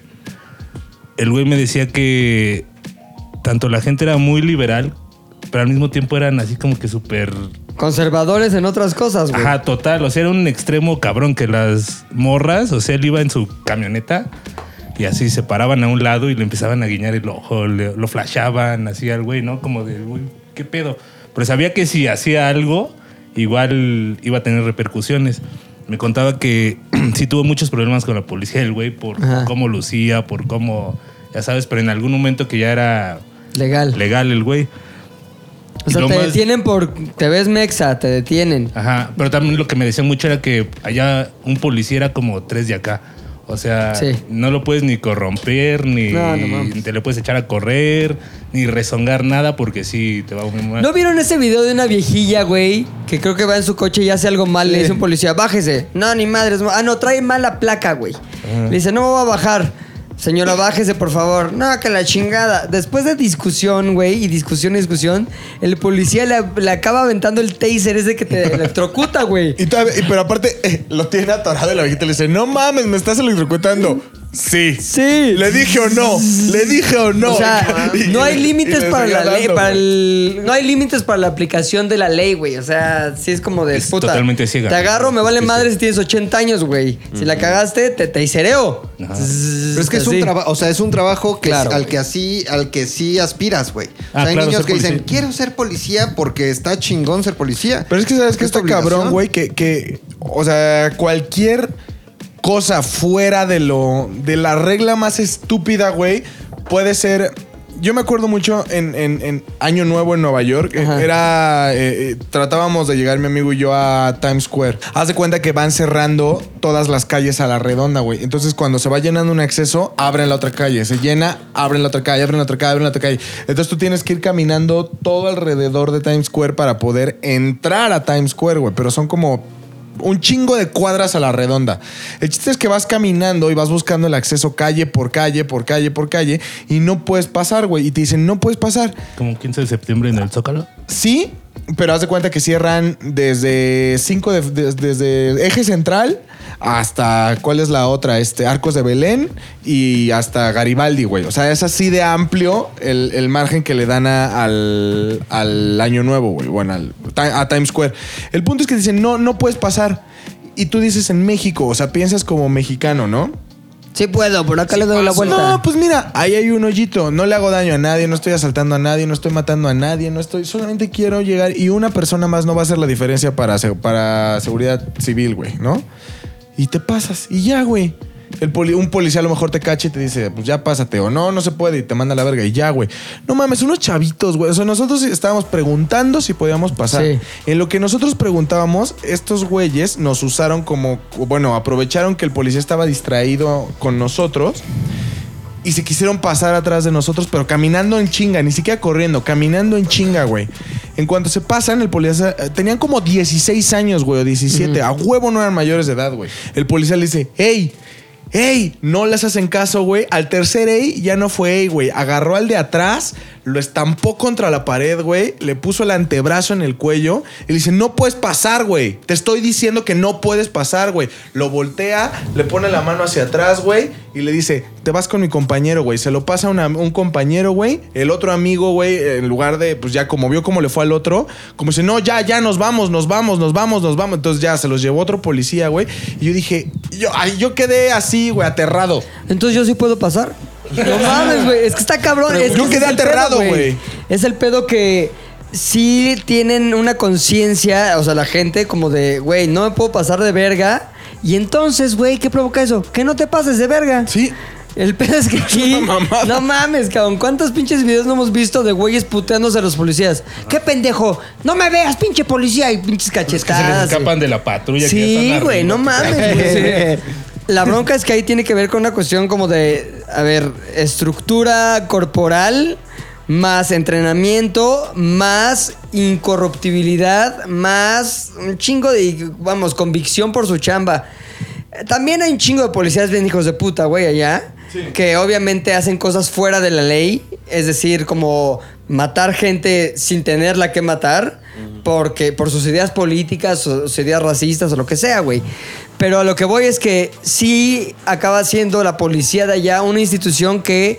El güey me decía que tanto la gente era muy liberal, pero al mismo tiempo eran así como que súper Conservadores en otras cosas, güey. Ajá, total. O sea, era un extremo cabrón que las morras, o sea, él iba en su camioneta y así se paraban a un lado y le empezaban a guiñar el ojo, le- lo flashaban así al güey, ¿no? Como de, güey, ¿qué pedo? Pero sabía que si hacía algo, igual iba a tener repercusiones. Me contaba que sí tuvo muchos problemas con la policía, el güey, por Ajá. cómo lucía, por cómo, ya sabes, pero en algún momento que ya era Legal. legal el güey. o sea, te más- detienen por... Te ves mexa, te detienen. Ajá, pero también lo que me decían mucho era que allá un policía era como tres de acá. O sea, Sí. no lo puedes ni corromper, ni No, no mames. te le puedes echar a correr, ni rezongar nada porque sí te va a muy mal. ¿No vieron ese video de una viejilla, güey? Que creo que va en su coche y hace algo mal. Le dice un policía, bájese. No, ni madres. Ah, no, trae mala placa, güey. Le dice, no me voy a bajar. Señora, bájese, por favor. No, que la chingada. Después de discusión, güey, y discusión y discusión, el policía le, le acaba aventando el taser ese que te electrocuta, güey. Y todavía- y- pero aparte, eh, lo tiene atorado y la viejita le dice, no mames, me estás electrocutando. Sí. Sí. ¿Le dije o no? ¿Le dije o no? O sea, Y- no hay límites para la ley, dando, para el, no hay límites para la aplicación de la ley, güey. O sea, sí es como de Es puta. totalmente ciega. Te agarro, me vale Sí, sí. madre si tienes 80 años, güey. Si la cagaste, te, te hicereo. Pero es que es un trabajo, o sea, es un trabajo que Claro, al güey. que así, al que sí aspiras, güey. Ah, o sea, hay claro, niños que dicen, quiero ser policía porque está chingón ser policía. Pero es que sabes que está cabrón, güey, que, que, o sea, cualquier cosa fuera de lo, de la regla más estúpida, güey, puede ser. Yo me acuerdo mucho en, en- en Año Nuevo en Nueva York. eh, Ajá. Era. eh, eh, tratábamos de llegar mi amigo y yo a Times Square. Haz de cuenta que van cerrando todas las calles a la redonda, güey. Entonces, cuando se va llenando un acceso, abren la otra calle. Se llena, abren la otra calle, abren la otra calle, abren la otra calle. Entonces, tú tienes que ir caminando todo alrededor de Times Square para poder entrar a Times Square, güey. Pero son como un chingo de cuadras a la redonda. El chiste es que vas caminando y vas buscando el acceso calle por calle, por calle, por calle, y no puedes pasar, güey. Y te dicen, no puedes pasar. Como 15 de septiembre en el Zócalo. Sí, pero haz de cuenta que cierran desde 5 de, de- desde eje central hasta cuál es la otra, este Arcos de Belén y hasta Garibaldi, güey. O sea, es así de amplio el, el margen que le dan al, al año nuevo, güey. Bueno, al- a Times Square. El punto es que dicen, no, no puedes pasar. Y tú dices en México, o sea, piensas como mexicano, ¿no? Sí puedo, por acá le doy la vuelta. No, pues mira, ahí hay un hoyito. No le hago daño a nadie, no estoy asaltando a nadie, no estoy matando a nadie, no estoy. Solamente quiero llegar y una persona más no va a hacer la diferencia para, para seguridad civil, güey, ¿no? Y te pasas y ya, güey. El poli- un policía a lo mejor te cacha y te dice, pues ya pásate, o no, no se puede, y te manda a la verga, y ya, güey. No mames, unos chavitos, güey. O sea, nosotros estábamos preguntando si podíamos pasar. Sí. En lo que nosotros preguntábamos, estos güeyes nos usaron como, bueno, aprovecharon que el policía estaba distraído con nosotros y se quisieron pasar atrás de nosotros, pero caminando en chinga, ni siquiera corriendo, caminando en chinga, güey. En cuanto se pasan, el policía eh, tenían como 16 años, güey, o 17. A huevo no eran mayores de edad, güey. El policía le dice, hey. ¡Ey! No les hacen caso, güey. Al tercer ey ya no fue ey, güey. Agarró al de atrás, lo estampó contra la pared, güey. Le puso el antebrazo en el cuello y le dice: No puedes pasar, güey. Te estoy diciendo que no puedes pasar, güey. Lo voltea, le pone la mano hacia atrás, güey. Y le dice: Te vas con mi compañero, güey. Se lo pasa a un compañero, güey. El otro amigo, güey, en lugar de, pues ya como vio cómo le fue al otro, como dice: No, ya, ya, nos vamos, nos vamos, nos vamos, nos vamos. Entonces ya se los llevó otro policía, güey. Y yo dije: Yo, ay, yo quedé así, güey, aterrado. Entonces yo sí puedo pasar. No mames, güey. Es que está cabrón. Es que yo ese quedé es aterrado, güey. Es el pedo que sí tienen una conciencia, o sea, la gente como de, güey, no me puedo pasar de verga. Y entonces, güey, ¿qué provoca eso? Que no te pases de verga. Sí. El pedo es que aquí. No mames, cabrón. ¿Cuántos pinches videos no hemos visto de güeyes puteándose a los policías? ¿Qué pendejo? No me veas, pinche policía. Y pinches Que se les cachetadas. escapan de la patrulla. que ya Sí, están güey, no mames, güey. La bronca es que ahí tiene que ver con una cuestión como de, a ver, estructura corporal, más entrenamiento, más incorruptibilidad, más un chingo de, vamos, convicción por su chamba. También hay un chingo de policías bien hijos de puta, güey, allá. Que obviamente hacen cosas fuera de la ley. Es decir, como matar gente sin tenerla que matar. Porque, por sus ideas políticas, sus ideas racistas o lo que sea, güey. Pero a lo que voy es que sí acaba siendo la policía de allá una institución que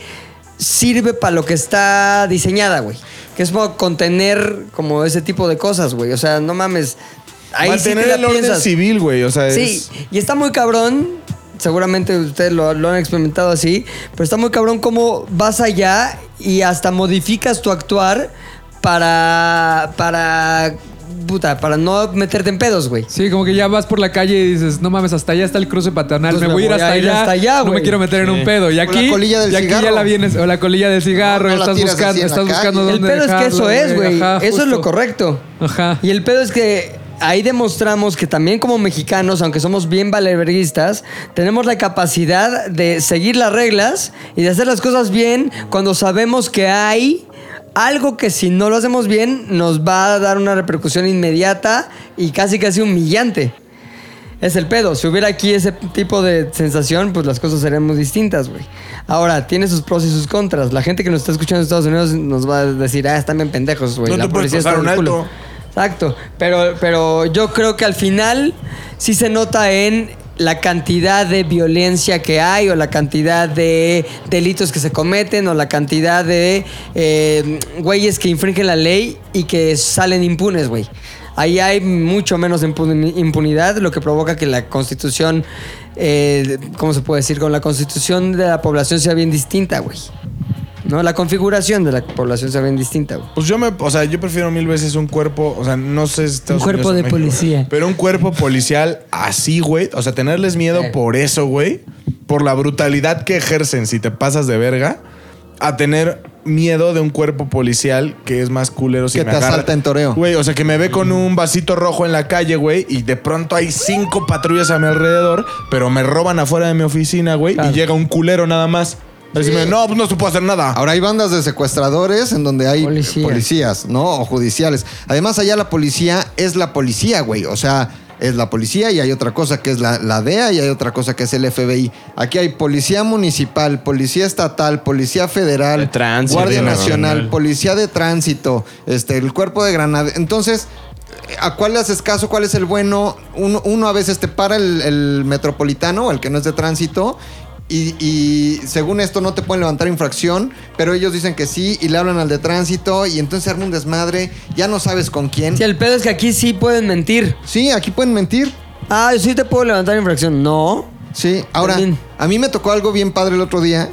sirve para lo que está diseñada, güey. Que es como contener como ese tipo de cosas, güey. O sea, no mames. Ahí Mantener el orden civil, güey. O sea, Sí, es- y está muy cabrón. Seguramente ustedes lo, lo han experimentado así. Pero está muy cabrón cómo vas allá y hasta modificas tu actuar para. para. Puta, para no meterte en pedos, güey. Sí, como que ya vas por la calle y dices, no mames, hasta allá está el cruce paternal, me me voy a ir hasta ir allá, hasta allá, no me quiero meter en un pedo. Y O la aquí, colilla del y aquí ya cigarro. la vienes, o la colilla del cigarro, No, estás buscando, estás buscando. El pedo es que eso es, güey. Ajá, Eso es lo correcto. Ajá. Y el pedo es que ahí demostramos que también como mexicanos, aunque somos bien valeverguistas, tenemos la capacidad de seguir las reglas y de hacer las cosas bien cuando sabemos que hay algo que si no lo hacemos bien nos va a dar una repercusión inmediata y casi casi humillante. Es el pedo. Si hubiera aquí ese tipo de sensación, pues las cosas serían muy distintas, güey. Ahora, tiene sus pros y sus contras. La gente que nos está escuchando en Estados Unidos nos va a decir, ah, están bien pendejos, güey. No La te policía está un culo". alto. Exacto. Pero, pero yo creo que al final sí se nota en la cantidad de violencia que hay o la cantidad de delitos que se cometen o la cantidad de eh, güeyes que infringen la ley y que salen impunes, güey. Ahí hay mucho menos impuni- impunidad, lo que provoca que la constitución, eh, ¿cómo se puede decir? Con la constitución de la población sea bien distinta, güey. ¿No? La configuración de la población sea bien distinta, güey. Pues yo me, o sea, yo prefiero mil veces un cuerpo, o sea, no sé si Estados Un cuerpo Unidos o de México, policía. Pero un cuerpo policial así, güey. O sea, tenerles miedo por eso, güey. Por la brutalidad que ejercen si te pasas de verga. A tener miedo de un cuerpo policial que es más culero si Que me te agarra- asalta en toreo. Güey, o sea, que me ve con un vasito rojo en la calle, güey, y de pronto hay cinco patrullas a mi alrededor, pero me roban afuera de mi oficina, güey, Claro. y llega un culero nada más. A decirme, no, pues no se puede hacer nada. Ahora hay bandas de secuestradores en donde hay Policías. policías, ¿no? O judiciales. Además, allá la policía es la policía, güey. O sea, es la policía y hay otra cosa que es la, la DEA y hay otra cosa que es el FBI. Aquí hay policía municipal, policía estatal, policía federal, De tránsito, guardia nacional. nacional, policía de tránsito, este, el cuerpo de Granada. Entonces, ¿a cuál le haces caso? ¿Cuál es el bueno? Uno, uno a veces te para el, el metropolitano, el que no es de tránsito. Y, y según esto no te pueden levantar infracción, pero ellos dicen que sí y le hablan al de tránsito y entonces se arma un desmadre, ya no sabes con quién. Si el pedo es que aquí sí pueden mentir. Sí, aquí pueden mentir. Ah, sí te puedo levantar infracción. No. Sí, ahora, También. a mí me tocó algo bien padre el otro día.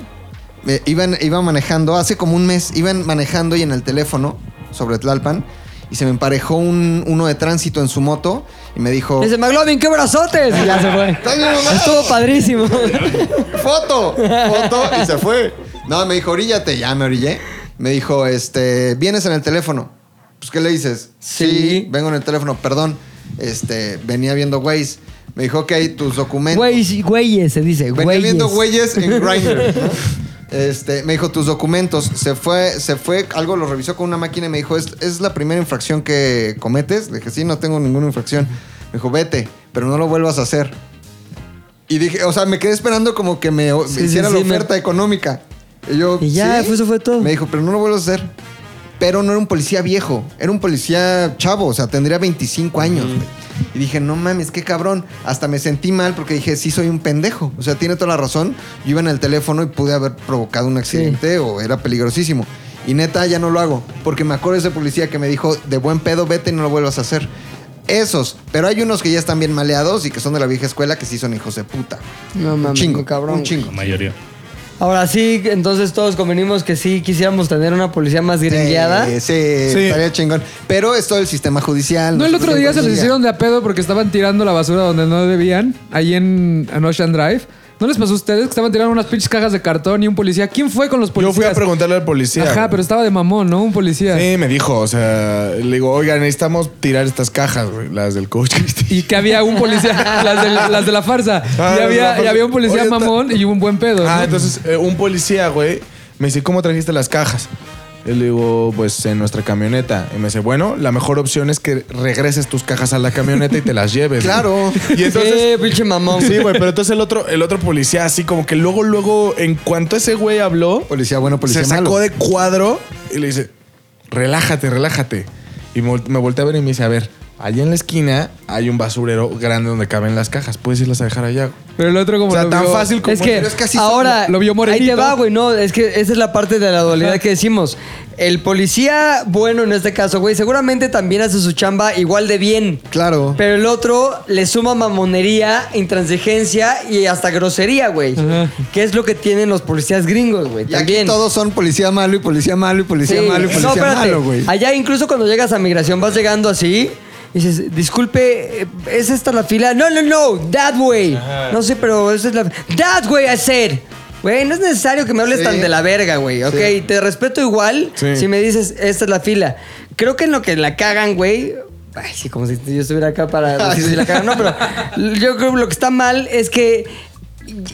Iban, iba manejando, hace como un mes, iban manejando y en el teléfono sobre Tlalpan y se me emparejó un, uno de tránsito en su moto y me dijo... Dice, McLovin, qué brazotes. Y ya se fue. Estuvo padrísimo. foto, foto, y se fue. No, me dijo, oríllate, ya me orillé. Me dijo, este, vienes en el teléfono. Pues, ¿qué le dices? Sí. vengo en el teléfono, perdón. Este, venía viendo Waze. Me dijo, ok, tus documentos. Güey, güeyes, se dice. Venía Güeyes. viendo güeyes en Grindr. Este, me dijo tus documentos. Se fue, se fue, algo lo revisó con una máquina y me dijo, ¿es, es la primera infracción que cometes? Le dije, sí, no tengo ninguna infracción. Me dijo, vete, pero no lo vuelvas a hacer. Y dije, o sea, me quedé esperando como que me, me Sí, hiciera sí, la oferta económica. Y yo, Y ya, pues, eso fue todo. Me dijo, pero no lo vuelvas a hacer. Pero no era un policía viejo, era un policía chavo, o sea, tendría 25 años. güey. Y dije, no mames, qué cabrón. Hasta me sentí mal porque dije, sí soy un pendejo. O sea, tiene toda la razón. Yo iba en el teléfono y pude haber provocado un accidente o era peligrosísimo. Y neta, ya no lo hago. Porque me acuerdo de ese policía que me dijo, de buen pedo, vete y no lo vuelvas a hacer. Esos. Pero hay unos que ya están bien maleados y que son de la vieja escuela que sí son hijos de puta. No un mames, chingo, muy cabrón. un chingo. La mayoría. Ahora sí, entonces todos convenimos que sí quisiéramos tener una policía más gringueada. Sí, sí, Sí. estaría chingón. Pero es todo el sistema judicial. No, el otro día se les hicieron de a pedo porque estaban tirando la basura donde no debían, ahí en, en Ocean Drive. ¿No les pasó a ustedes que estaban tirando unas pinches cajas de cartón y un policía? ¿Quién fue con los Yo policías? fui a preguntarle al policía. Ajá, güey. pero estaba de mamón, ¿no? Un policía. Sí, me dijo, o sea, le digo, oiga, necesitamos tirar estas cajas, güey, las del coach. Y que había un policía, las, de la farsa. Ah, y, había, y farsa. había un policía Oye, está- mamón y un buen pedo. Ah, ¿no? entonces eh, un policía, güey, me dice, ¿cómo trajiste las cajas? Y le digo, pues en nuestra camioneta. Y me dice, bueno, la mejor opción es que regreses tus cajas a la camioneta y te las lleves. güey". Claro. Y entonces... sí, pinche mamón. Sí, güey, pero entonces el otro, el otro policía, así como que luego, luego, en cuanto ese güey habló, Policía bueno, policía se sacó malo. de cuadro y le dice, relájate, relájate. Y me volteé a ver y me dice, a ver, allá en la esquina hay un basurero grande donde caben las cajas. Puedes irlas a dejar allá. Pero el otro como O sea, lo tan vio- fácil como- Es que, Pero es que así ahora son- lo vio ahí morenito. te va, güey. No, es que esa es la parte de la dualidad que decimos. El policía bueno en este caso, güey, seguramente también hace su chamba igual de bien. Claro. Pero el otro le suma mamonería, intransigencia y hasta grosería, güey. Que es lo que tienen los policías gringos, güey. Y aquí También. todos son policía malo y policía malo y policía Sí. malo y policía malo, güey. Allá incluso cuando llegas a migración vas llegando así y dices, disculpe, eh, ¿es esta la fila? No, no, no, that way. No sé, pero esa es la... That way, I said. Güey, no es necesario que me hables Sí. tan de la verga, güey, ¿ok? Sí. Te respeto igual Sí. si me dices, esta es la fila. Creo que en lo que la cagan, güey... Ay, sí, como si yo estuviera acá para decir si la cagan. No, pero yo creo que lo que está mal es que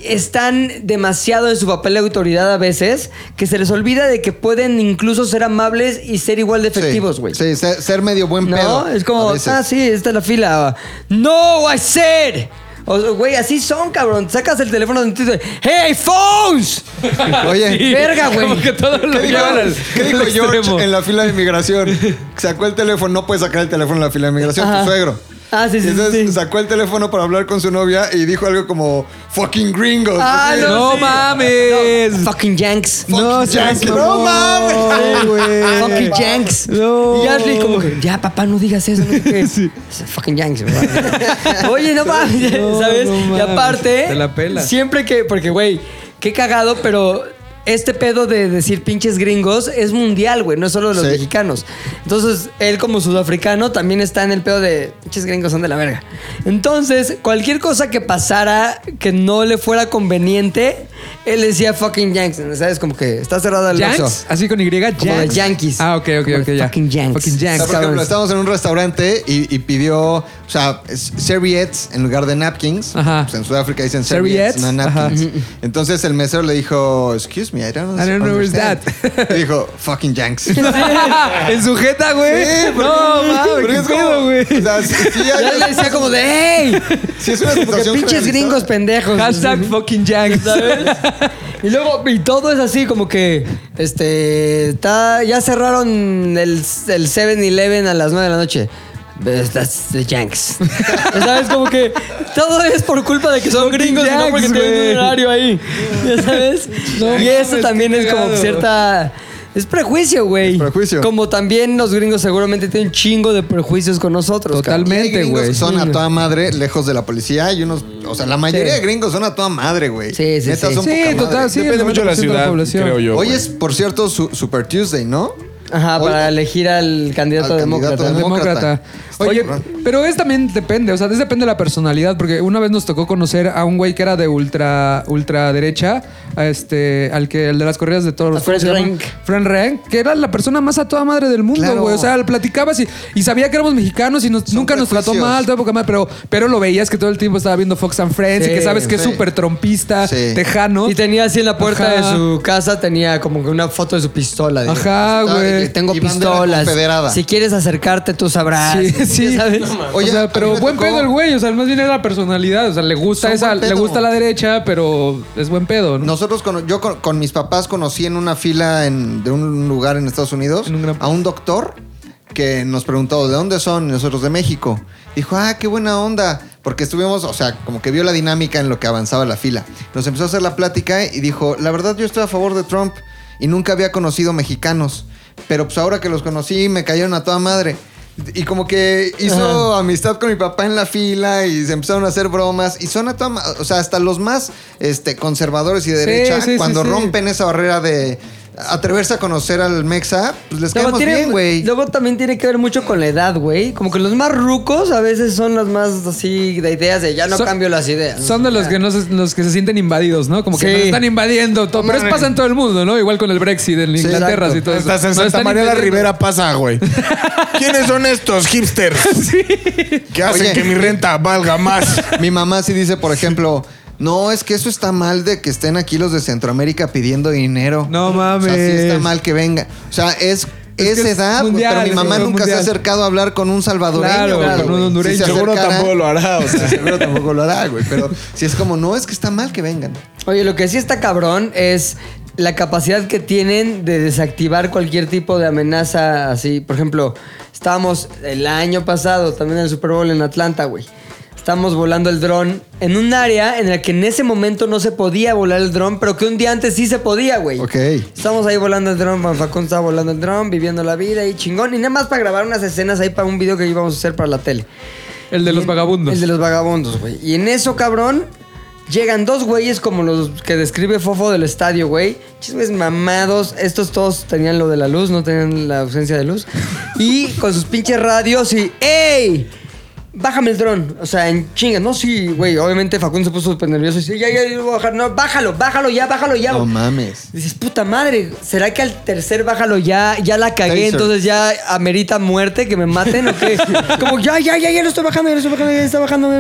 están demasiado en su papel de autoridad a veces que se les olvida de que pueden incluso ser amables y ser igual de efectivos, güey. Sí, ser, ser medio buen No, pedo. es como, ah, sí, esta es la fila. No, I said. Güey, así son, cabrón. Sacas el teléfono de tu ¡Hey, phones! Oye, Verga, güey. Como que todo lo ¿qué dijo, al- qué dijo George extremo. en la fila de inmigración? Sacó el teléfono, no puedes sacar el teléfono en la fila de inmigración, Ajá. tu suegro. Ah, sí, sí, entonces sí. sacó el teléfono para hablar con su novia y dijo algo como fucking gringos. Ah. No sí. mames. Fucking Yanks. No, mamón, No mames. Fucking Yanks. No. Y Ashley como que, ya papá, no digas eso. No qué. Fucking Yanks. ¿verdad? Oye, no mames, No, ¿sabes? no y aparte, Te la pela. siempre que, porque güey, qué cagado, pero este pedo de decir pinches gringos es mundial, güey, no es solo de los Sí. mexicanos. Entonces, él como sudafricano también está en el pedo de pinches gringos son de la verga. Entonces, cualquier cosa que pasara que no le fuera conveniente, él decía fucking Yanks, ¿sabes? Como que está cerrada el Yanks, así con Y, Como de Yanks. Yankees. Ah, ok, ok, Como ok, ya. fucking Yanks. Fucking O sea, Yanks. por ejemplo, estábamos en un restaurante y, y pidió, o sea, serviettes en lugar de napkins. Ajá. Pues en Sudáfrica dicen Serviettes, serviettes, no napkins. Entonces el mesero le dijo, excuse me, I don't, I don't know where's understand". that. Y dijo, fucking yanks. en su jeta, güey. no, mames, qué pedo, güey. O sea, sí, sí hay- Ya le decía como de ¡Ey! sí es una Porque situación pinches gringos pendejos. Hashtag fucking Yanks. ¿Sabes? Y luego, y todo es así como que, este, está, ya cerraron el, el 7-Eleven a las 9 de la noche. But That's the Yanks. ¿Sabes? Como que todo es por culpa de que son gringos y no porque Yanks, tienen un horario ahí. ¿Ya sabes? No y eso también es como cierta. Es prejuicio, güey. Prejuicio. Como también los gringos seguramente tienen un chingo de prejuicios con nosotros. Totalmente, güey. son a toda madre lejos de la policía y unos, o sea, la mayoría de gringos son a toda madre, güey. Sí, sí, Neta, sí. son Sí, poca total, madre. sí. Depende mucho de la 90% de la ciudad, población. creo yo. Hoy güey. es, por cierto, su Super Tuesday, ¿no? Ajá, Hoy- para elegir al candidato Al demócrata. candidato Demócrata. Demócrata. Oye, pero es también depende, o sea, es depende de la personalidad, porque una vez nos tocó conocer a un güey que era de ultra ultraderecha, a este, al que el de las corridas de toros. A Fred ¿cómo se llama? Rank. Fred Rank, que era la persona más a toda madre del mundo, Claro. güey. O sea, platicabas y, y sabía que éramos mexicanos y nos- nunca nos trató mal, toda poca madre, pero, pero lo veías que todo el tiempo estaba viendo Fox and Friends y que sabes que es súper trompista, Sí. tejano. Y tenía así en la puerta Ajá. de su casa, tenía como que una foto de su pistola. Ajá, güey. Tengo Y pistolas. Si quieres acercarte, tú sabrás. Sí, sí. ¿Ya ¿Sabes? Oye, o sea, pero buen tocó- pedo el güey, o sea, más bien era la personalidad, o sea, le gusta Son esa, buen le gusta la derecha, pero es buen pedo, ¿no? Nosotros, con, yo con, con mis papás conocí en una fila en- de un lugar en Estados Unidos En un gran- a un doctor que nos preguntó, ¿de dónde son? Y nosotros de México. Dijo, ah, qué buena onda. Porque estuvimos, o sea, como que vio la dinámica en lo que avanzaba la fila. Nos empezó a hacer la plática y dijo, la verdad yo estoy a favor de Trump y nunca había conocido mexicanos. Pero pues ahora que los conocí me cayeron a toda madre. Y como que hizo amistad con mi papá en la fila y se empezaron a hacer bromas. Y son a toda O sea, hasta los más este, conservadores y de derecha, sí, sí, cuando sí. rompen esa barrera de atreverse a conocer al Mexa, pues les Luego, caemos tiene- bien, güey. luego también tiene que ver mucho con la edad, güey. Como que los más rucos a veces son los más así de ideas de ya no Son- cambio las ideas. Son de los que, no se, los que se sienten invadidos, ¿no? Como que Sí. nos están invadiendo todo. Pero eso pasa en todo el mundo, ¿no? Igual con el Brexit en Inglaterra exacto. y todo eso. Estás en Santa María la. Rivera pasa, güey. ¿Quiénes son estos hipsters? Que hacen Oye. que mi renta valga más. Mi mamá sí dice, por ejemplo, no, es que eso está mal de que estén aquí los de Centroamérica pidiendo dinero. No mames. O sea, sí está mal que venga. O sea, es... Es Es, que es edad, mundial, pero mi mamá un nunca se ha acercado a hablar con un salvadoreño. Claro, güey. con un Si hondureño. se Seguro tampoco lo hará, o sea. Seguro tampoco lo hará, güey. Pero si es como, no, es que está mal que vengan. Oye, lo que sí está cabrón es la capacidad que tienen de desactivar cualquier tipo de amenaza así. Por ejemplo, estábamos el año pasado también en el Super Bowl en Atlanta, güey. Estábamos volando el dron en un área en la que en ese momento no se podía volar el dron, pero que un día antes sí se podía, güey. Ok. Estamos ahí volando el dron, Facundo estaba volando el dron, viviendo la vida y chingón. Y nada más para grabar unas escenas ahí para un video que íbamos a hacer para la tele. El de los vagabundos. El de los vagabundos, güey. Y en eso, cabrón, llegan dos güeyes como los que describe Fofo del estadio, güey. Chismes mamados. Estos todos tenían lo de la luz, no tenían la ausencia de luz. Y con sus pinches radios y ¡Ey! Bájame el dron. O sea, en chinga. No, sí, güey. Obviamente Facundo se puso súper nervioso y dice, ya, ya, ya, lo voy a bajar. No, bájalo, bájalo ya, bájalo ya. No mames. Dices, puta madre, ¿será que al tercer bájalo ya, ya la cagué? Taser. Entonces ya amerita muerte, que me maten o qué? Como, ya, ya, ya, ya lo estoy bajando, ya lo estoy bajando, ya está bajando.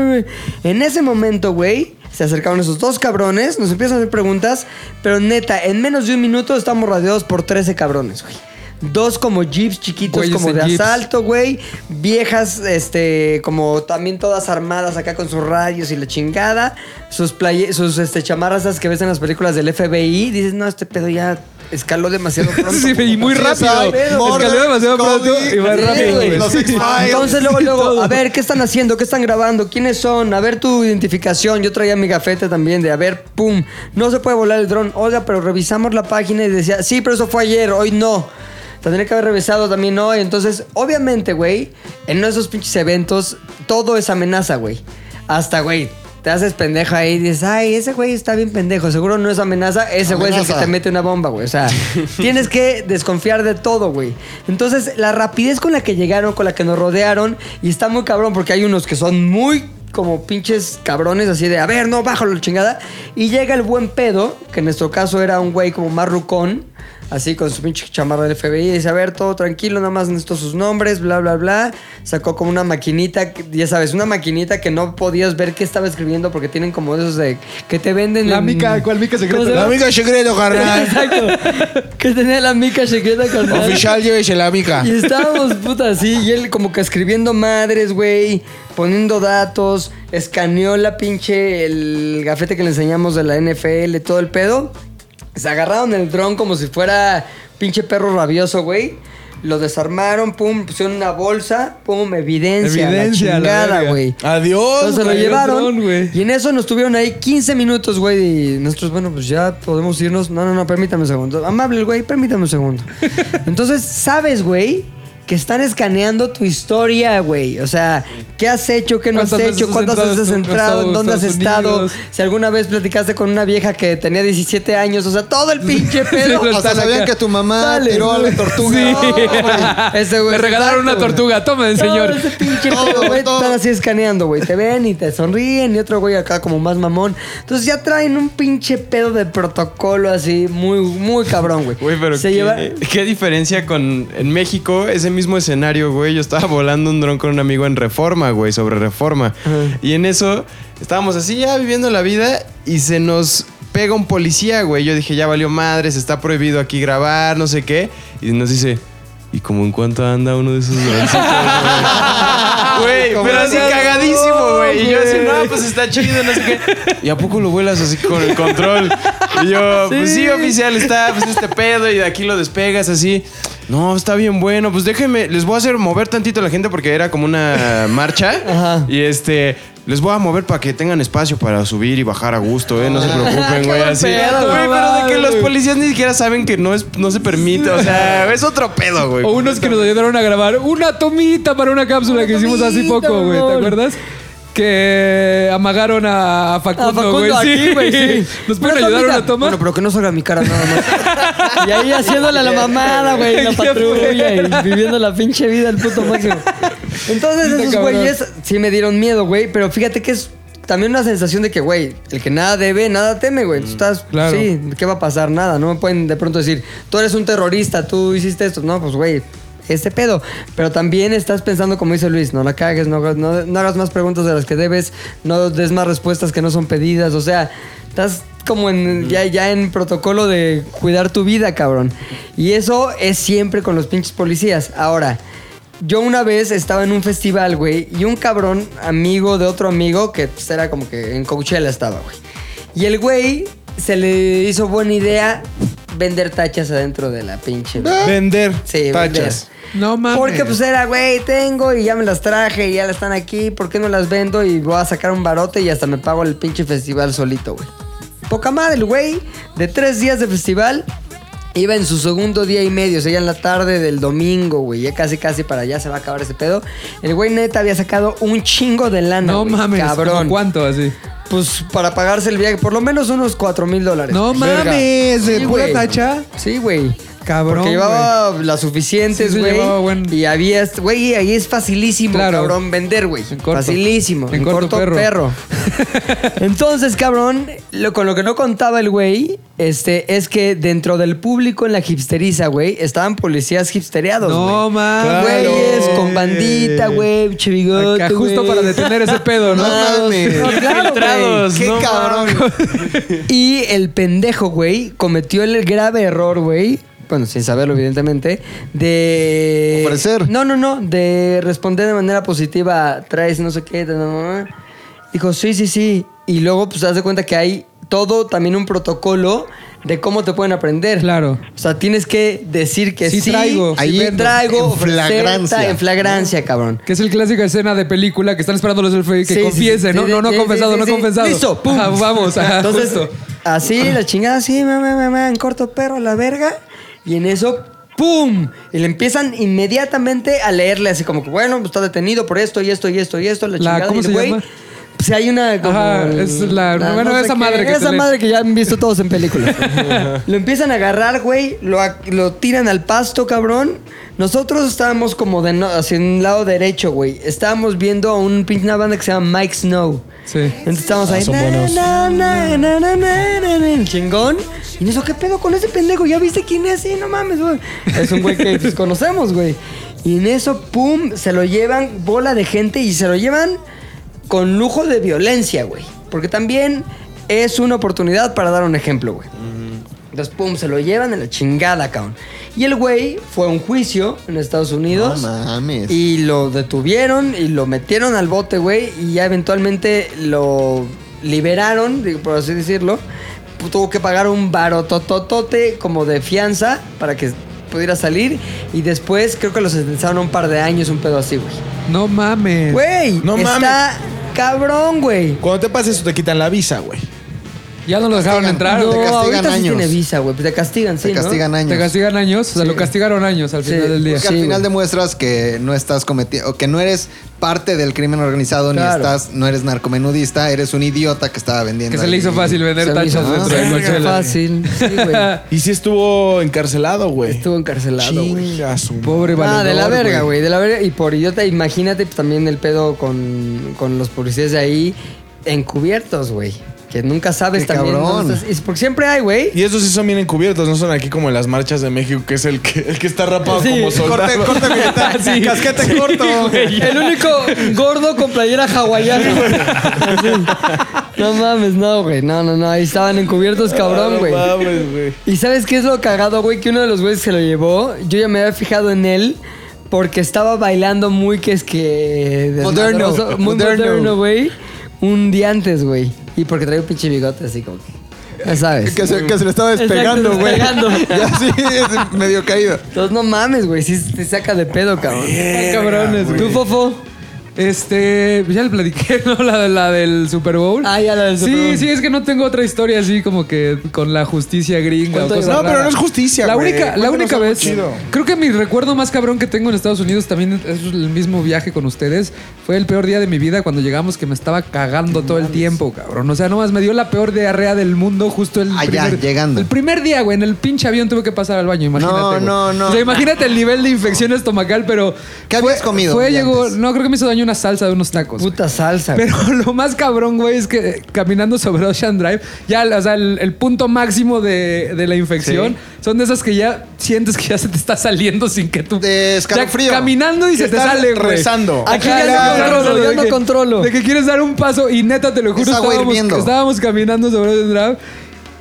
En ese momento, güey, se acercaron esos dos cabrones, nos empiezan a hacer preguntas, pero neta, en menos de un minuto estamos rodeados por 13 cabrones, güey. Dos como jeeps chiquitos, Güeyes como en de jeeps. asalto, güey. Viejas, este, como también todas armadas acá con sus radios y la chingada. Sus, playe- sus este, chamarras esas que ves en las películas del FBI. Dices, no, este pedo ya escaló demasiado pronto. Sí, y muy rápido. Escaló demasiado Cody, pronto y sí, rápido, güey, güey. los Sí. X-Files. Entonces luego, luego, a ver, ¿qué están haciendo? ¿Qué están grabando? ¿Quiénes son? A ver tu identificación. Yo traía mi gafete también de, a ver, pum, no se puede volar el dron. Oiga, pero revisamos la página y decía, sí, pero eso fue ayer, hoy no. Tendría que haber revisado también hoy. Entonces, obviamente, güey, en uno de esos pinches eventos, todo es amenaza, güey. Hasta, güey, te haces pendejo ahí y dices, ay, ese güey está bien pendejo. Seguro no es amenaza, ese güey es el que te mete una bomba, güey. O sea, tienes que desconfiar de todo, güey. Entonces, la rapidez con la que llegaron, con la que nos rodearon, y está muy cabrón porque hay unos que son muy como pinches cabrones, así de, a ver, no, bájalo, chingada. Y llega el buen pedo, que en nuestro caso era un güey como más rucón, así con su pinche chamarra del FBI, y dice, a ver, todo tranquilo, nada más necesito sus nombres, bla, bla, bla. Sacó como una maquinita, ya sabes, una maquinita que no podías ver qué estaba escribiendo porque tienen como esos de que te venden La en- mica, ¿cuál mica secreta? ¿Cómo se La llama? amiga secreto, carnal. Exacto. Que tenía la mica secreta carnal. Oficial, llévese la amiga. Y estábamos, puta, así, y él como que escribiendo madres, güey, poniendo datos, escaneó la pinche, el gafete que le enseñamos de la NFL, todo el pedo. Se agarraron el dron como si fuera pinche perro rabioso, güey. Lo desarmaron, pum, pusieron una bolsa, pum, evidencia, Evidencia, la chingada, güey. Adiós. Entonces lo llevaron. dron, y en eso nos tuvieron ahí 15 minutos, güey. Y nosotros, bueno, pues ya podemos irnos. No, no, no, permítame un segundo. Amable güey, permítame un segundo. Entonces, sabes, güey, que están escaneando tu historia, güey. O sea, ¿qué has hecho? ¿Qué no has ¿Cuántas veces hecho? ¿Cuántas veces has entrado? Estados- ¿Dónde has estado? Unidos? Si alguna vez platicaste con una vieja que tenía 17 años. O sea, todo el pinche pedo. Sí, Hasta sabían acá. que tu mamá Dale, tiró a la tortuga. Sí. No, güey. Ese güey. Le regalaron una exacto, tortuga. Tomen, señor. Todo ese pinche Todo, pedo, güey. Están así escaneando, güey. Te ven y te sonríen. Y otro güey acá como más mamón. Entonces ya traen un pinche pedo de protocolo así muy, muy cabrón, güey. Güey, pero Se qué, lleva... qué diferencia con... En México, ese mismo escenario, güey, yo estaba volando un dron con un amigo en Reforma, güey, sobre Reforma. Y en eso estábamos así ya viviendo la vida y se nos pega un policía, güey. Yo dije, ya valió madres, está prohibido aquí grabar, no sé qué. Y nos dice... ¿Y como en cuánto anda uno de esos droncitos, güey? Güey, pero así cagadísimo, güey. Y yo así, no, pues está chido, no sé qué. ¿Y a poco lo vuelas así con el control? Y yo, pues sí, oficial, está pues este pedo y de aquí lo despegas así. No, está bien bueno. Pues déjenme, les voy a hacer mover tantito a la gente porque era como una marcha. Ajá. Y este, les voy a mover para que tengan espacio para subir y bajar a gusto, ¿eh? No se preocupen, güey. Así. pedo, Güey, pero de que los policías ni siquiera saben que no, es, no se permite. O sea, es otro pedo, güey. O unos que nos ayudaron a grabar una tomita para una cápsula que hicimos hace poco, güey. ¿Te acuerdas? Que amagaron a Facundo, A Facundo güey. aquí, güey, sí. ¿Nos pueden ayudar tomita. una toma? Bueno, pero que no salga mi cara nada más. y ahí haciéndole a la mamada, güey, en la patrulla y viviendo la pinche vida al puto máximo. Entonces Está esos cabrón. güeyes sí me dieron miedo, güey, pero fíjate que es también una sensación de que, güey, el que nada debe, nada teme, güey. Tú estás, Claro. sí, ¿qué va a pasar? Nada. No me pueden de pronto decir, tú eres un terrorista, tú hiciste esto. No, pues, güey, este pedo. Pero también estás pensando, como dice Luis, no la cagues, no, no hagas más preguntas de las que debes, no des más respuestas que no son pedidas. O sea, estás como en, ya, ya en protocolo de cuidar tu vida, cabrón. Y eso es siempre con los pinches policías. Ahora, yo una vez estaba en un festival, güey, y un cabrón, amigo de otro amigo, que pues, era como que en Coachella estaba, güey. Y el güey se le hizo buena idea vender tachas adentro de la pinche. Vender Sí, tachas. No mames. Porque pues era, güey, tengo y ya me las traje y ya las están aquí, ¿por qué no las vendo? Y voy a sacar un barote y hasta me pago el pinche festival solito, güey. Poca madre, el güey, de tres días de festival, iba en su segundo día y medio, o sea, ya en la tarde del domingo, güey, ya casi casi para allá se va a acabar ese pedo. El güey neta había sacado un chingo de lana, No mames. cabrón. ¿Cómo ¿Cuánto así? Pues para pagarse el viaje, por lo menos unos cuatro mil dólares. No Verga. mames. ¿De Sí, pura güey. tacha? Sí, güey. Cabrón, Porque llevaba las suficientes, Sí, sí, güey. buen- Y había, güey, ahí es facilísimo, Claro. cabrón, vender, güey. Facilísimo. En En, corto, corto, perro. perro. Entonces, cabrón, lo, con lo que no contaba el güey, este, es que dentro del público en la hipsteriza, güey, estaban policías hipsteriados, No mames. Güeyes con bandita, güey, chivigote, Acá justo para detener ese pedo, ¿no? No mames. No, claro, Infiltrados, güey. Qué no cabrón. Y el pendejo, güey, cometió el grave error, güey. Bueno, sin saberlo, evidentemente. De. Ofrecer. No, no, no. De responder de manera positiva. Traes no sé qué. Dijo, sí, sí, sí. Y luego, pues, te das de cuenta que hay todo también un protocolo de cómo te pueden aprender. Claro. O sea, tienes que decir que sí. Sí traigo, ahí sí traigo, En flagrancia. En flagrancia, cabrón. Que es el clásico escena de película que están esperando los del FBI que Sí, sí, confiese, sí, ¿no? sí, no, no sí, confesado, sí, no sí. confesado. Listo, pum. Ajá, vamos, ajá, Entonces, justo. así, la chingada, así, mamá, mamá, en corto perro, la verga. Y en eso, ¡pum! Y le empiezan inmediatamente a leerle así como que, bueno, pues está detenido por esto y esto y esto y esto, la, La- chingada. ¿cómo y el se güey, llama? Pues hay una como... Ajá, es la- bueno, no sé esa qué, madre que Esa madre que ya han visto todos en películas. lo empiezan a agarrar, güey, lo, lo tiran al pasto, cabrón. Nosotros estábamos como de no, hacia un lado derecho, güey. Estábamos viendo a un pinche una banda que se llama Mike Snow. Sí. Entonces estábamos ahí. son buenos. na, el chingón. Y en eso, ¿qué pedo con ese pendejo? ¿Ya viste quién es? Sí, no mames, güey. Es un güey que pues, conocemos, güey. Y en eso, pum, se lo llevan bola de gente y se lo llevan con lujo de violencia, güey. Porque también es una oportunidad para dar un ejemplo, güey. Entonces, pum, se lo llevan en la chingada, cabrón. Y el güey fue a un juicio en Estados Unidos. No mames. Y lo detuvieron y lo metieron al bote, güey. Y ya eventualmente lo liberaron, por así decirlo. Tuvo que pagar un barotototote como de fianza para que pudiera salir. Y después creo que lo sentenciaron a un par de años, un pedo así, güey. No mames. Güey, No está cabrón, güey. Cuando te pasa eso, te quitan la visa, güey. Ya no lo dejaron entrar. No, te castigan ahorita sí años. tiene visa, güey. Pues te castigan, sí, Te ¿no? castigan años. Te castigan años, o sea, Sí. lo castigaron años al Sí, final del día. Porque Sí, al final güey. demuestras que no estás cometiendo, o que no eres parte del crimen organizado, Claro. ni estás, no eres narcomenudista, eres un idiota que estaba vendiendo. Que se le hizo fácil vender Se hizo tachas dentro de fácil, Coachella. fácil. Sí, güey. Y sí estuvo encarcelado, güey. Estuvo encarcelado, güey. Chinga su Pobre Ah, valedor, de la verga, güey. De la verga. Y por idiota, imagínate también el pedo con, con los policías de ahí encubiertos, güey. Que nunca sabes Qué también. cabrón. Y porque siempre hay, güey. Y esos sí son bien encubiertos, no son aquí como en las marchas de México, que es el que, el que está rapado Sí, como soldado. Corte, corte militar, Sí. casquete corto. El único gordo con playera hawaiana. Así. No mames, no, güey. No, no, no. Ahí estaban encubiertos, cabrón, güey. No mames, güey. ¿Y sabes qué es lo cagado, güey? Que uno de los güeyes se lo llevó. Yo ya me había fijado en él porque estaba bailando muy que es que... Moderno, desmadroso, Muy moderno. moderno, güey. Un día antes, güey. Y porque traía un pinche bigote así como que... Ya sabes. Que se, que se le estaba despegando, güey. despegando. Ya sí, es medio caído. Entonces no mames, güey. Sí te saca de pedo, cabrón. Están cabrones, güey. ¿Tú, Fofo? Este, ya le platiqué, ¿no? La, la del Super Bowl. Ah, ya la del Super Sí, Bowl. sí, es que no tengo otra historia así como que con la justicia gringa o ¿Cuánto cosas? No, pero no es justicia, La güey. única, la única vez. chido. Creo que mi recuerdo más cabrón que tengo en Estados Unidos también es el mismo viaje con ustedes. Fue el peor día de mi vida cuando llegamos que me estaba cagando todo el tiempo, cabrón. O sea, nomás me dio la peor diarrea del mundo justo el Ah, ya, primer llegando. El primer día, güey, en el pinche avión tuve que pasar al baño, imagínate. No, güey. no, no. O sea, imagínate el nivel de infección estomacal, pero ¿Qué fue- habías comido Fue llegó, antes? no creo que me hizo daño una salsa de unos tacos. güey. Puta salsa. güey. Pero lo más cabrón, güey, es que caminando sobre Ocean Drive, ya, o sea, el, el punto máximo de, de la infección son de esas que ya sientes que ya se te está saliendo sin que tú. De escalofrío. Ya caminando y se te sale, güey. rezando. Aquí ya no controlo, ya no controlo. De que quieres dar un paso y neta, te lo juro, estábamos, estábamos caminando sobre Ocean Drive.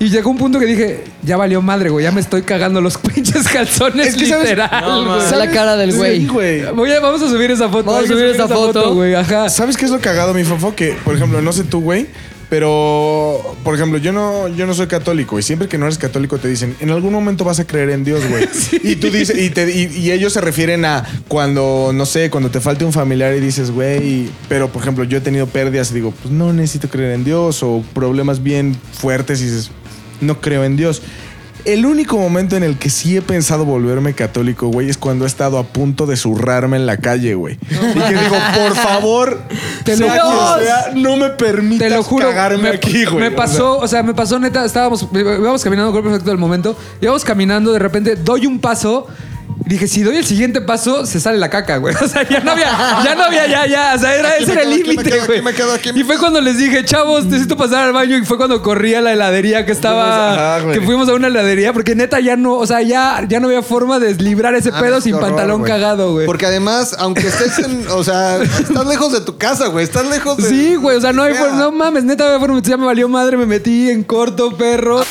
Y llegó un punto que dije, ya valió madre, güey, ya me estoy cagando los pinches calzones Es que, ¿sabes? literal. No, güey. La cara del güey. Sí, güey. Voy a- vamos a subir esa foto. Vamos a subir esa foto. güey. Ajá. ¿Sabes qué es lo cagado, mi fofo? Que, por ejemplo, no sé tú, güey, pero, por ejemplo, yo no, yo no soy católico y siempre que no eres católico te dicen, en algún momento vas a creer en Dios, güey. Y tú dices, y, te- y- y ellos se refieren a cuando, no sé, cuando te falte un familiar y dices, güey, pero, por ejemplo, yo he tenido pérdidas y digo, pues no necesito creer en Dios o problemas bien fuertes y dices, no creo en Dios. El único momento en el que sí he pensado volverme católico, güey, es cuando he estado a punto de zurrarme en la calle, güey. y que digo, por favor, Te lo sea juro. quien sea, no me permitas Te lo juro. cagarme me, aquí, güey. Me O sea, pasó, o sea, me pasó neta, estábamos, íbamos caminando, creo perfecto del momento. Íbamos caminando, de repente doy un paso. Y Dije, si doy el siguiente paso, se sale la caca, güey. O sea, ya no había, ya no había, ya, ya. O sea, era, ese me era el límite, güey. aquí me quedo, aquí me Y fue cuando les dije, chavos, necesito pasar al baño. Y fue cuando corrí a la heladería que estaba. Ajá, que fuimos a una heladería, porque neta ya no, o sea, ya, ya no había forma de librar ese Ah, pedo sin horror, pantalón cagado, güey. Porque además, aunque estés en. O sea, estás lejos de tu casa, güey. Estás lejos de. Sí, güey, o sea, no hay forma, no mames, neta, no había forma, ya me valió madre, me metí en corto, perro.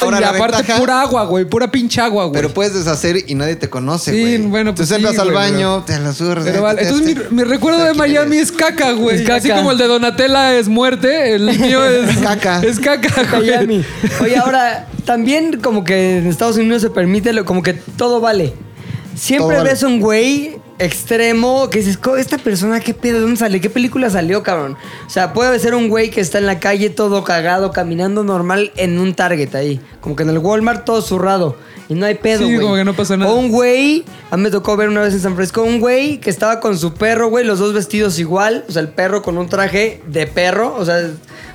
Ahora, y la aparte, ventaja- pura agua, güey, pura pinche agua, güey. Pero puedes deshacer y nadie te conoce, Sí, güey. bueno, pues Entonces entras sí, al güey, baño, te la. Pero vale, te- entonces mi, recuerdo de ¿quién Miami es caca, güey. Es Así como el de Donatella es muerte, el mío es Caca. Es caca, güey. Miami. Oye, ahora, también como que en Estados Unidos se permite, lo- como que todo vale. Siempre Todo vale. ves un güey extremo que dices, "Co- esta persona, ¿qué pedo? ¿De dónde sale? ¿Qué película salió, cabrón? O sea, puede ser un güey que está en la calle todo cagado, caminando normal en un Target ahí. Como que en el Walmart todo zurrado. Y no hay pedo, Sí, güey. como que no pasa nada. O un güey, a mí me tocó ver una vez en San Francisco, un güey que estaba con su perro, güey, los dos vestidos igual. O sea, el perro con un traje de perro, o sea,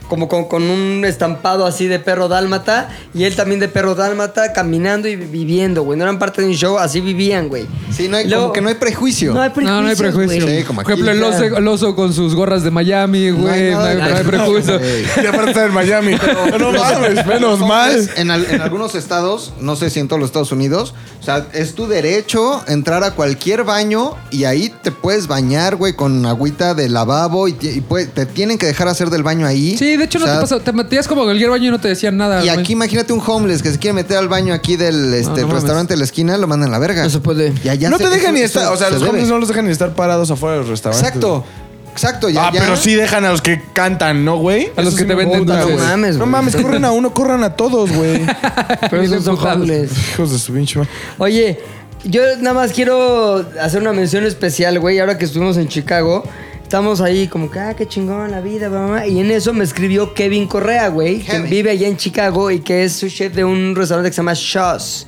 como con, con un estampado así de perro dálmata. Y él también de perro dálmata, caminando y viviendo, güey. No eran parte de un show, así vivían, güey. Sí, no hay, luego- como que no hay prejuicio. No hay prejuicio. No, no hay prejuicio. Sí, como Por ejemplo, el oso, el oso con sus gorras de Miami, güey. No hay, de- no hay prejuicio. Y aparte está en Miami. no mames, menos mal. En, al- en algunos estados, no sé si en todos los Estados Unidos, o sea, es tu derecho entrar a cualquier baño y ahí te puedes bañar, güey, con agüita de lavabo y, y puede- te tienen que dejar hacer del baño ahí. Sí, de hecho O no te pasa. Te metías como en cualquier baño y no te decían nada. Y aquí imagínate un homeless que se quiere meter al baño aquí del este, no restaurante de la esquina, lo mandan a la verga. No se puede. Y allá no se- te dejan ni estar. O sea, se los debe. hombres no los dejan ni estar parados afuera de los restaurantes. Exacto. Exacto, ya, Ah, ya. pero sí dejan a los que cantan, ¿no, güey? A los que sí te venden puta. No mames, No güey. mames, corren a uno, corran a todos, güey. Pero esos son homeless. Hijos de su pinche madre. Oye, yo nada más quiero hacer una mención especial, güey. Ahora que estuvimos en Chicago, estamos ahí como que, ah, qué chingón la vida, mamá. Y en eso me escribió Kevin Correa, güey, que vive allá en Chicago y que es su chef de un restaurante que se llama Shaw's.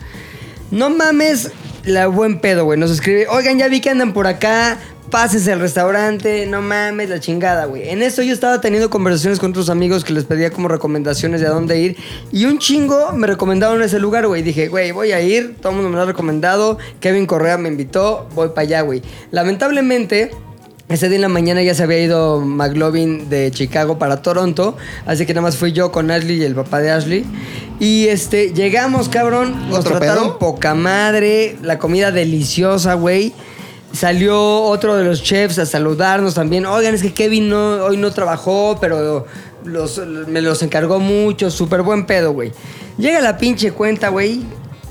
No mames, la buen pedo, güey. Nos escribe, oigan, ya vi que andan por acá. Pásense al restaurante, no mames, la chingada, güey. En eso yo estaba teniendo conversaciones con otros amigos que les pedía como recomendaciones de a dónde ir. Y un chingo me recomendaron ese lugar, güey. Dije, güey, voy a ir, todo el mundo me lo ha recomendado. Kevin Correa me invitó, voy para allá, güey. Lamentablemente, ese día en la mañana ya se había ido McLovin de Chicago para Toronto, así que nada más fui yo con Ashley y el papá de Ashley. Y este, llegamos, cabrón, nos ¿Otro trataron pedo? poca madre, la comida deliciosa, güey. Salió otro de los chefs a saludarnos también. Oigan, es que Kevin no, hoy no trabajó, pero los- me los encargó mucho. Súper buen pedo, güey. Llega la pinche cuenta, güey.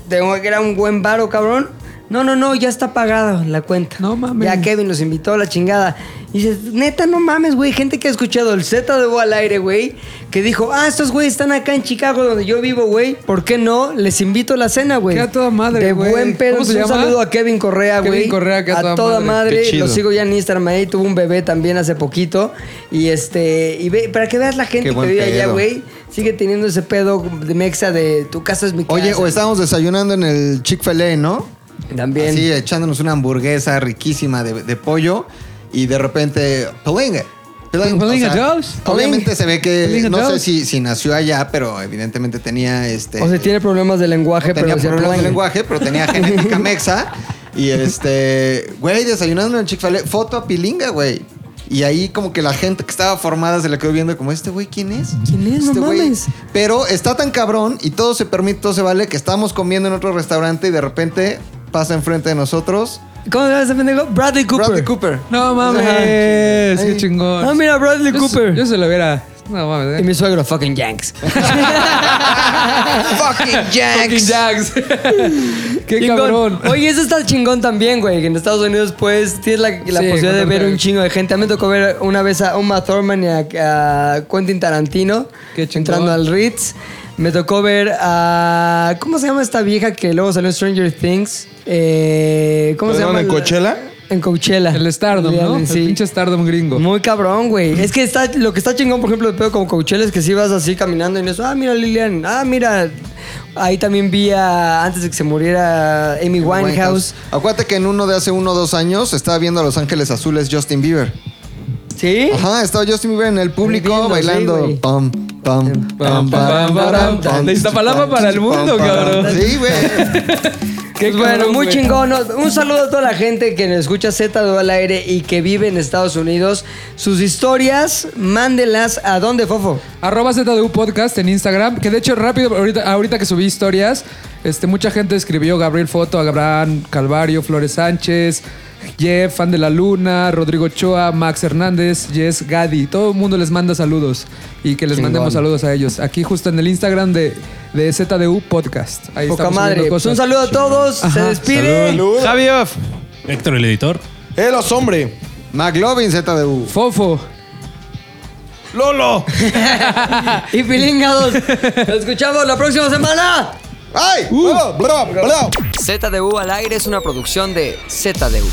De que era un buen varo, cabrón. No, no, no, ya está pagada la cuenta. No mames. Ya Kevin nos invitó a la chingada. Y dices, neta, no mames, güey. Gente que ha escuchado el Z de Voz al aire, güey. Que dijo, ah, estos güeyes están acá en Chicago donde yo vivo, güey. ¿Por qué no? Les invito a la cena, güey. Qué a toda madre, De güey. buen pedo. ¿Cómo se un llama? saludo a Kevin Correa, Kevin güey. Correa, que a a toda toda, madre. madre. Qué chido. Lo sigo ya en Instagram ahí. Tuvo un bebé también hace poquito. Y este, y ve, para que veas la gente Qué que buen vive allá, pedo. güey. Sigue teniendo ese pedo de mexa de tu casa es mi casa. Oye, o estábamos desayunando en el Chick-fil-A, ¿no? También. Así, echándonos una hamburguesa riquísima de, de pollo y de repente, Pelinga. Pelinga, Pelinga Joe's. Obviamente se ve que, no sé si, si nació allá, pero evidentemente tenía este... O sea, tiene problemas de lenguaje, tenía pero problemas de lenguaje, pero tenía genética mexa. Y este, güey, desayunando en Chick-fil-A, foto a Pilinga, güey. Y ahí como que la gente que estaba formada se la quedó viendo como, ¿este güey quién es? ¿Quién es? No Este güey". mames. Pero está tan cabrón y todo se permite, todo se vale, que estamos comiendo en otro restaurante y de repente pasa enfrente de nosotros ¿Cómo se llama ese pendejo? Bradley Cooper. Bradley Cooper. No mames, Ajá. qué Ahí. chingón. Ah, mira, Bradley Yo, Cooper. yo se lo hubiera. No mames, Y eh. mi suegro, fucking Yanks. Fucking Fucking Jags. qué Chingón. cabrón. Oye, eso está chingón también, güey. Que en Estados Unidos, pues, tienes la, la Sí, posibilidad de ver un chingo de gente. A mí me tocó ver una vez a Uma Thurman y a, a Quentin Tarantino Qué chingón. entrando al Ritz. Me tocó ver a. ¿Cómo se llama esta vieja que luego salió en Stranger Things? Eh, ¿Cómo se ¿Perdón, llama? en Coachella? En Coachella. El Stardom, ¿no? El Sí. pinche Stardom gringo. Muy cabrón, güey. Es que está, lo que está chingón, por ejemplo, de pedo con Coachella es que si vas así caminando y en eso, ah, mira Lilian, ah, mira. Ahí también vi a, antes de que se muriera, Amy Winehouse. Acuérdate que en uno de hace uno o dos años estaba viendo a Los Ángeles Azules Justin Bieber. ¿Sí? Ajá, estaba Justin Bieber en el público Viendo, sí, bailando. güey. Pam, pam, Pam, pam, pam, pam, pam. De Iztapalapa para el mundo, cabrón. Sí, güey. Pues bueno, cabrón, muy güey. chingón. Un saludo a toda la gente que nos escucha Z de al aire y que vive en Estados Unidos. Sus historias, mándenlas a dónde, Fofo. Arroba ZDU Podcast en Instagram. Que de hecho, rápido, ahorita, ahorita que subí historias, este, mucha gente escribió Gabriel Foto, Abraham Calvario, Flores Sánchez, Jeff, fan de la luna, Rodrigo Ochoa, Max Hernández, Jess Gadi. Todo el mundo les manda saludos y que les Chingón. mandemos saludos a ellos. Aquí justo en el Instagram de, de ZDU Podcast. Ahí Poca estamos madre. Pues cosas. un saludo a todos. Se despide. Salud. Javi Off. Héctor, el editor. ¡Eh, los hombre! McLovin ZDU. Fofo. ¡Lolo! Y pilingados. Nos escuchamos la próxima semana. ¡Ay! ¡Bravo, bravo, bravo! ZDU al aire es una producción de ZDU.